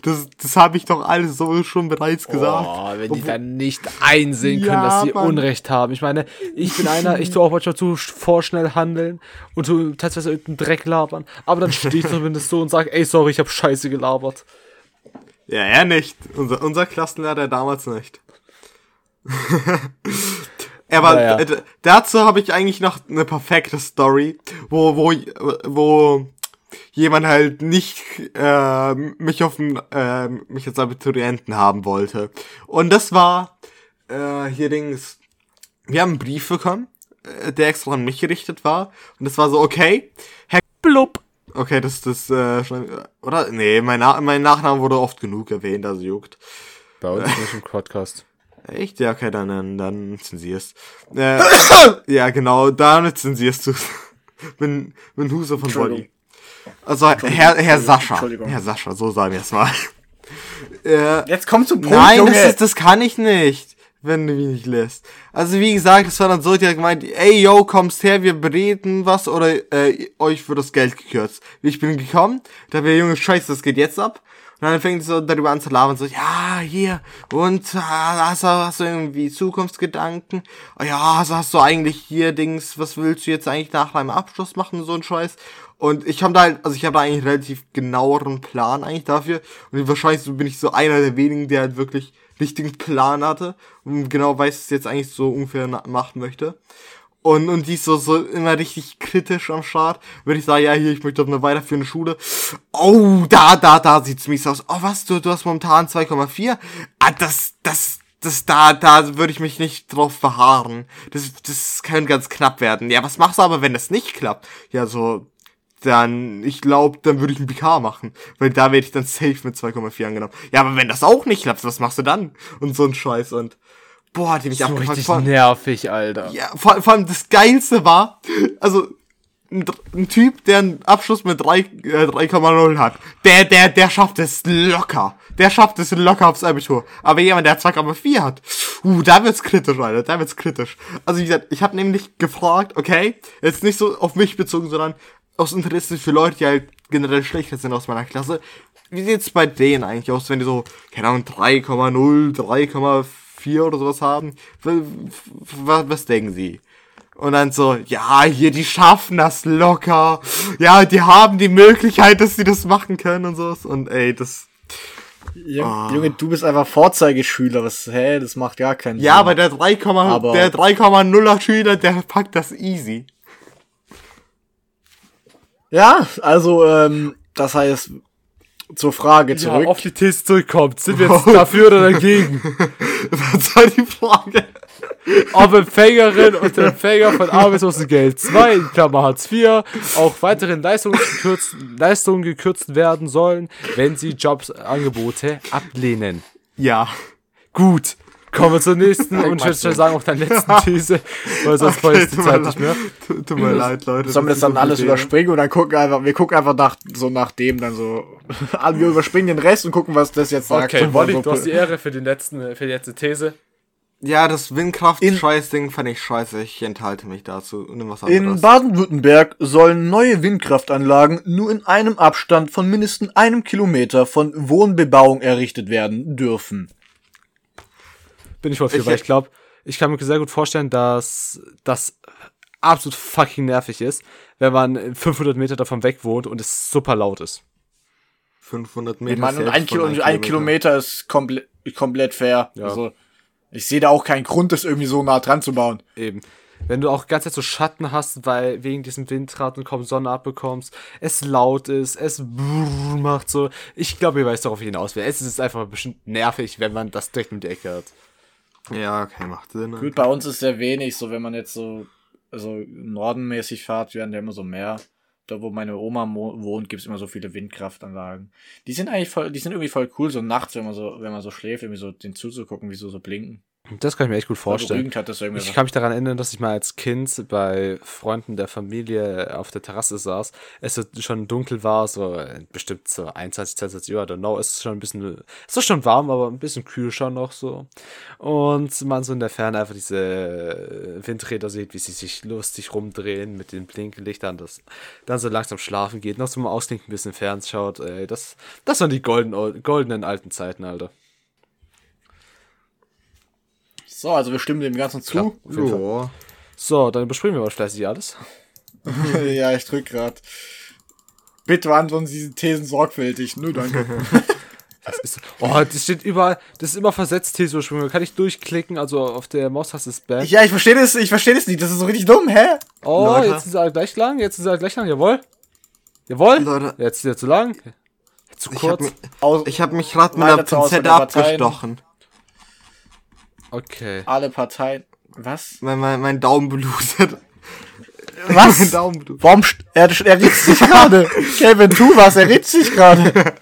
Das, das habe ich doch alles so schon bereits gesagt. Oh, wenn die dann nicht einsehen können, Ja, dass sie Mann. Unrecht haben. Ich meine, ich bin einer, ich tue auch manchmal zu vorschnell handeln und tu teilweise irgendeinen Dreck labern. Aber dann stehe ich zumindest so und sage, ey, sorry, ich habe Scheiße gelabert. Ja, er nicht. Unser, unser Klassenlehrer damals nicht. Aber Naja. äh, dazu habe ich eigentlich noch eine perfekte Story, wo, wo, wo jemand halt nicht äh, mich auf den, äh, mich als Abiturienten haben wollte. Und das war äh, hier Dings. Wir haben einen Brief bekommen, äh, der extra an mich gerichtet war. Und das war so, okay, Herr Blub. Okay, das, das, äh, schon, oder? Nee, mein, Na mein Nachname wurde oft genug erwähnt, also juckt. Bei uns nicht im Podcast. Echt? Ja, okay, dann, dann, dann zensierst. Äh, ja, genau, dann zensierst du Wenn, wenn Huse von. Body. Also, Herr, Herr Sascha. Entschuldigung. Herr Sascha, so sagen wir es mal. äh, Jetzt komm zum Punkt, Nein, Junge. das, ist, das kann ich nicht, wenn du mich nicht lässt. Also wie gesagt, es war dann so, die hat gemeint, ey, yo, kommst her, wir bereden was oder äh, euch wird das Geld gekürzt. Ich bin gekommen, da wir Junge, scheiße, das geht jetzt ab. Und dann fängt sie so darüber an zu labern, so, ja, hier, und äh, hast, du, hast du irgendwie Zukunftsgedanken? Oh, ja, also hast du eigentlich hier Dings, was willst du jetzt eigentlich nach deinem Abschluss machen, so ein Scheiß? Und ich habe da halt, also ich habe da eigentlich einen relativ genaueren Plan eigentlich dafür. Und wahrscheinlich bin ich so einer der wenigen, der halt wirklich richtigen Plan hatte und genau weiß, was jetzt eigentlich so ungefähr machen möchte. Und, und die ist so, so immer richtig kritisch am Start. Würde ich sagen, ja, hier, ich möchte auf eine weiterführende Schule. Oh, da, da, da sieht's mies aus. Oh, was, du, du hast momentan 2,4? Ah, das, das, das, da, da würde ich mich nicht drauf beharren. Das, das kann ganz knapp werden. Ja, was machst du aber, wenn das nicht klappt? Ja, so, dann, ich glaube, dann würde ich ein PK machen. Weil da werde ich dann safe mit 2,4 angenommen. Ja, aber wenn das auch nicht klappt, was machst du dann? Und so ein Scheiß und, boah, hat die mich So abgefuckt. richtig Vor- nervig, Alter. ja, vor, vor allem das Geilste war, also ein, ein Typ, der einen Abschluss mit 3, äh, 3,0 hat, der, der, der schafft es locker. Der schafft es locker aufs Abitur. Aber jemand, der 2,4 hat, uh, da wird's kritisch, Alter, da wird's kritisch. Also wie gesagt, ich habe nämlich gefragt, okay, jetzt nicht so auf mich bezogen, sondern aus Interesse für Leute, die halt generell schlechter sind aus meiner Klasse. Wie sieht's bei denen eigentlich aus, wenn die so, keine Ahnung, 3,0, 3,4 oder sowas haben? W- w- Was denken sie? Und dann so, ja, hier, die schaffen das locker. Ja, die haben die Möglichkeit, dass sie das machen können und sowas. Und ey, das. Junge, Ah. Junge, du bist einfach Vorzeigeschüler. Was, hä, das macht gar keinen Ja, Sinn. 3, Aber- der 3,0er Schüler, der packt das easy. Ja, also, ähm, das heißt, zur Frage zurück. Ja, auf die These zurückkommt. Sind wir jetzt dafür oder dagegen? Was war die Frage? Ob Empfängerin und Empfänger von Arbeitslosengeld 2 in Klammer Hartz IV auch weiteren Leistungen gekürzt, Leistungen gekürzt werden sollen, wenn sie Jobsangebote ablehnen. Ja. Gut. Kommen wir zur nächsten und ich würde sagen auch der letzten These, weil sonst okay, ist die Zeit nicht mehr. Tut, tut mir leid, Leute. Sollen wir das dann alles überspringen und dann gucken einfach, wir gucken einfach nach, so nach dem dann so, wir überspringen den Rest und gucken, was das jetzt sagt. Okay, so du hast die Ehre für, den letzten, für die letzte These. Ja, das Windkraft-Scheiß-Ding fand ich scheiße. Ich enthalte mich dazu. Nimm was in Baden-Württemberg sollen neue Windkraftanlagen nur in einem Abstand von mindestens einem Kilometer von Wohnbebauung errichtet werden dürfen. Bin ich voll für, ich, weil ich glaube, ich kann mir sehr gut vorstellen, dass das absolut fucking nervig ist, wenn man 500 Meter davon weg wohnt und es super laut ist. 500 Meter. Ich meine, ein, Kilo, ein Kilometer. Kilometer ist komplett, komplett fair. Ja. Also, ich sehe da auch keinen Grund, das irgendwie so nah dran zu bauen. Eben. Wenn du auch ganz Zeit so Schatten hast, weil wegen diesem Windrad und kaum Sonne abbekommst, es laut ist, es macht so. Ich glaube, ihr weißt darauf hinaus. Es ist einfach bestimmt nervig, wenn man das direkt um die Ecke hat. Ja, okay, macht Sinn. Gut, bei uns ist sehr wenig, so wenn man jetzt so, also nordenmäßig fährt, werden ja immer so mehr. Da, wo meine Oma wohnt, gibt's immer so viele Windkraftanlagen. Die sind eigentlich voll, die sind irgendwie voll cool, so nachts, wenn man so, wenn man so schläft, irgendwie so den zuzugucken, wie so, so blinken. Das kann ich mir echt gut vorstellen. ich kann mich daran erinnern, dass ich mal als Kind bei Freunden der Familie auf der Terrasse saß. Es schon dunkel war, so bestimmt so 21 Celsius, I don't know. Es ist schon ein bisschen, es ist schon warm, aber ein bisschen kühl schon noch so. Und man so in der Ferne einfach diese Windräder sieht, wie sie sich lustig rumdrehen mit den Blinklichtern, das dann so langsam schlafen geht, noch so mal ausklingt, ein bisschen fernschaut. Ey, das, das waren die golden, goldenen alten Zeiten, Alter. So, also wir stimmen dem Ganzen zu. Ja. So, dann überspringen wir mal fleißig alles. ja, ich drück grad. Bitte beantworten Sie diese Thesen sorgfältig. Nö, danke. Das ist, oh, das steht überall, das ist immer versetzt Thesenüberspringen. Kann ich durchklicken, also auf der Maustaste ist Back. Ja, ich verstehe das, ich verstehe das nicht. Das ist so richtig dumm, hä? Oh, Leute. jetzt ist er gleich lang, jetzt ist er gleich lang, jawohl. Jawohl. Leute. Jetzt ist er zu lang. Zu kurz. Ich habe mich, hab mich gerade mit einer Pinzette abgestochen. Okay. Alle Parteien. Was? Mein, mein, mein Daumen blutet. Was? mein Daumen blutet. Warum? Er, er ritzt sich gerade. Kevin, tu was, er ritzt sich gerade.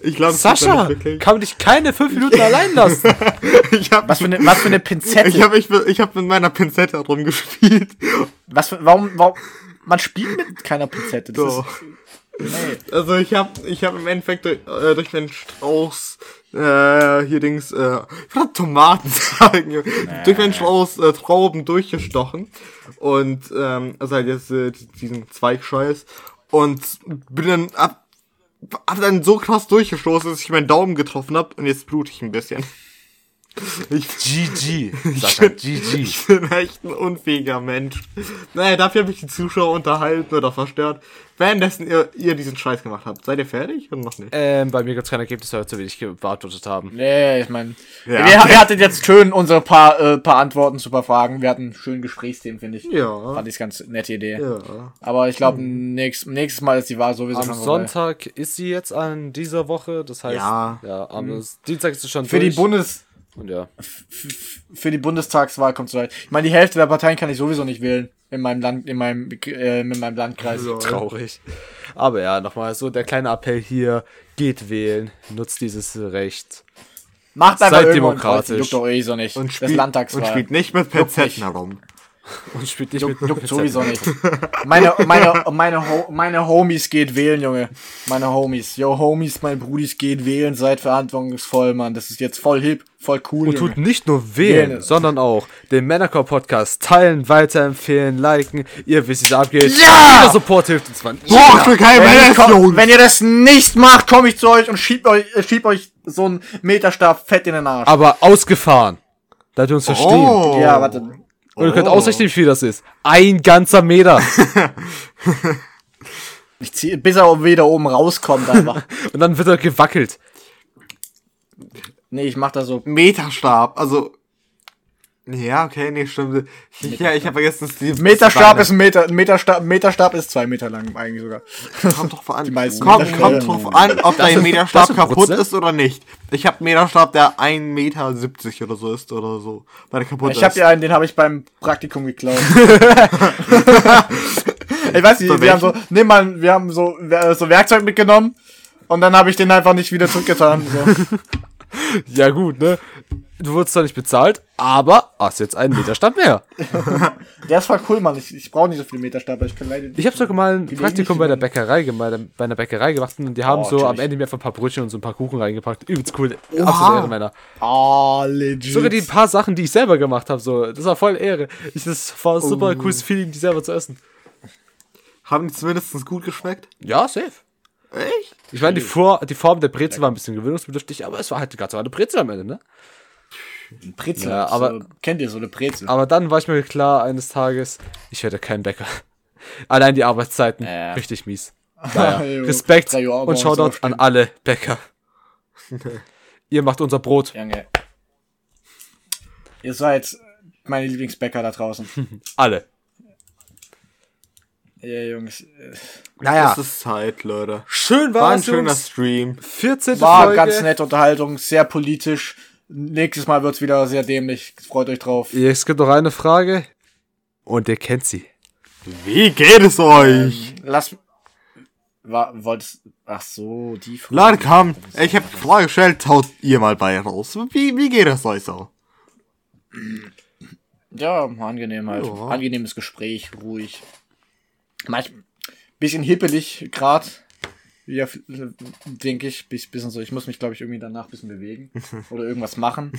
Ich glaube, Sascha, kann man dich keine fünf Minuten allein lassen. ich hab, was, für eine, was für eine Pinzette. Ich habe ich, ich hab mit meiner Pinzette rumgespielt. Was für, warum, warum, man spielt mit keiner Pinzette. Das Doch. Ist, nee. Also ich habe ich hab im Endeffekt durch, äh, durch den Strauß äh, hier Dings, äh, ich Tomaten sagen, nee. durch einen Strauß äh, Trauben durchgestochen und ähm, also halt jetzt äh, diesen Zweigscheiß und bin dann ab, hab dann so krass durchgestoßen, dass ich meinen Daumen getroffen hab und jetzt blute ich ein bisschen. Ich, GG. Sascha, ich bin, GG. Ich bin echt ein unfähiger Mensch. Naja, dafür habe ich die Zuschauer unterhalten oder verstört. Währenddessen ihr, ihr diesen Scheiß gemacht habt. Seid ihr fertig oder noch nicht? Ähm, bei mir gibt es kein Ergebnis, weil wir zu wenig beantwortet haben. Nee, ich meine, ja. wir, wir hatten jetzt schön unsere paar, äh, paar Antworten zu paar Fragen. Wir hatten schönen Gesprächsthemen, finde ich. Ja. Fand ich ganz nette Idee. Ja. Aber ich glaube, hm. nächstes, nächstes Mal ist die Wahl sowieso Am Sonntag ist sie jetzt an dieser Woche. Das heißt, ja, ja am hm. Dienstag ist sie schon Für durch. die Bundes und ja. Für die Bundestagswahl kommt es weit. Ich meine, die Hälfte der Parteien kann ich sowieso nicht wählen. In meinem Land, in meinem, äh, in meinem Landkreis. Traurig. Aber ja, nochmal so der kleine Appell hier. Geht wählen. Nutzt dieses Recht. Macht einfach Seid demokratisch. Juckt doch eh so nicht. Und spielt, und spielt nicht mit Pinzetten herum. Und spielt nicht Juck, mit Juckt sowieso nicht. Meine, meine, meine, Ho meine Homies geht wählen, Junge. Meine Homies. Yo, Homies, mein Brudis geht wählen, seid verantwortungsvoll, Mann. Das ist jetzt voll hip, voll cool. Und Junge. tut nicht nur wählen, wählen. sondern auch den Männercore Podcast teilen, weiterempfehlen, liken. Ihr wisst, wie es abgeht. Ja! Jeder Support hilft uns, Mann. Boah, für keine wenn, wenn ihr das nicht macht, komme ich zu euch und schieb euch, äh, schieb euch so einen Meterstab fett in den Arsch. Aber ausgefahren. Da ihr uns verstehen. Oh. Ja, warte. Und ihr könnt oh. ausrechnen, wie viel das ist. Ein ganzer Meter. ich zieh, bis er wieder oben rauskommt einfach. Und dann wird er gewackelt. Nee, ich mach da so. Meterstab, also. Ja, okay, nee, stimmt. Ich, ja, ich habe vergessen, dass die Meterstab ist ein Meter, Meterstab, Meterstab ist zwei Meter lang eigentlich sogar. Kommt drauf an. Kommt, kommt drauf an, ob dein Meterstab ist kaputt Prozent? ist oder nicht. Ich habe einen Meterstab, der 1,70 Meter oder so ist oder so. Weil der kaputt Ich ist. habe ja einen, den habe ich beim Praktikum geklaut. ich weiß nicht, wir haben so, nee, mal, wir haben so, so Werkzeug mitgenommen und dann habe ich den einfach nicht wieder zurückgetan. So. Ja, gut, ne? Du wurdest zwar nicht bezahlt, aber hast jetzt einen Meterstab mehr. Der ist voll cool, Mann. Ich, ich brauche nicht so viel Meterstab, aber ich kann leider nicht. Ich habe sogar mal ein Praktikum bei der Bäckerei gemacht, bei einer Bäckerei gemacht und die haben Oh, so am chillig. Ende mir einfach ein paar Brötchen und so ein paar Kuchen reingepackt. Übelst cool. Absolute Ehre meiner. Ah, legit. Sogar die paar Sachen, die ich selber gemacht habe, so. Das war voll Ehre. Ich, das war ein super Oh. cooles Feeling, die selber zu essen. Haben die zumindest gut geschmeckt? Ja, safe. Echt? Ich meine, die, Vor die Form der Brezel war ein bisschen gewöhnungsbedürftig, aber es war halt die ganze eine Brezel am Ende, ne? Ein Brezel. Ja, aber- so, kennt ihr so eine Brezel? Aber dann war ich mir klar, eines Tages, ich werde kein Bäcker. Allein die Arbeitszeiten, Ja. richtig mies. Naja, Respekt und Shoutout an alle Bäcker. Ihr macht unser Brot. Junge. Ihr seid meine Lieblingsbäcker da draußen. Alle. Ja, Jungs. äh, Naja, Das ist Zeit, Leute. schön War war ein es, schöner Jungs. Stream. 14. War Folge. ganz nette Unterhaltung, sehr politisch. Nächstes Mal wird's wieder sehr dämlich. Freut euch drauf. Es gibt noch eine Frage. Und ihr kennt sie. Wie geht es euch? Lass. War, wolltest. Ach so, die Frage. Leute, komm. Ich habe die Frage gestellt, haut ihr mal bei raus. Wie, wie geht es euch so? Ja, angenehm halt. Ja. Angenehmes Gespräch, ruhig. Manchmal bisschen hippelig, grad. Ja, denke ich, bis- bisschen so. Ich muss mich, glaube ich, irgendwie danach ein bisschen bewegen oder irgendwas machen.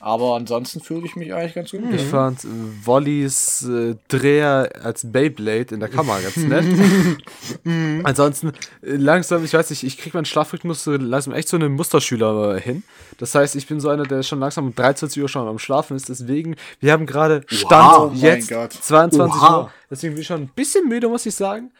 Aber ansonsten fühle ich mich eigentlich ganz gut. Ich fand äh, Wollys äh, Dreher als Beyblade in der Kamera ganz nett. Ansonsten, äh, langsam, ich weiß nicht, ich krieg meinen Schlafrhythmus so langsam echt so einen Musterschüler äh, hin. Das heißt, ich bin so einer, der schon langsam um 23 Uhr schon am Schlafen ist. Deswegen, wir haben gerade Stand Oh mein jetzt Gott. 22 Oha. Uhr. Deswegen bin ich schon ein bisschen müde, muss ich sagen.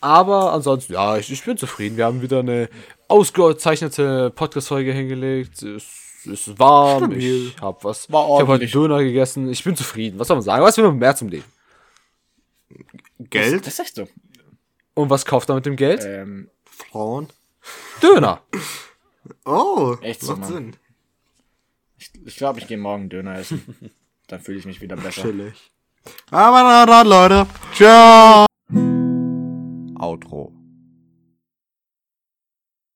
Aber ansonsten, ja, ich, ich bin zufrieden. Wir haben wieder eine ausgezeichnete Podcast-Folge hingelegt. Es ist warm. Stabil. Ich habe was. War ich habe heute. Döner gegessen. Ich bin zufrieden. Was soll man sagen? Was will man mehr zum Leben? Geld? Das sagst du. Und was kauft man mit dem Geld? Ähm, Frauen? Döner. Oh, Echt so, macht Mann. Sinn. ich ich glaube, ich gehe morgen Döner essen. Dann fühle ich mich wieder besser. Chillig. Aber na dann, Leute. Ciao. Outro.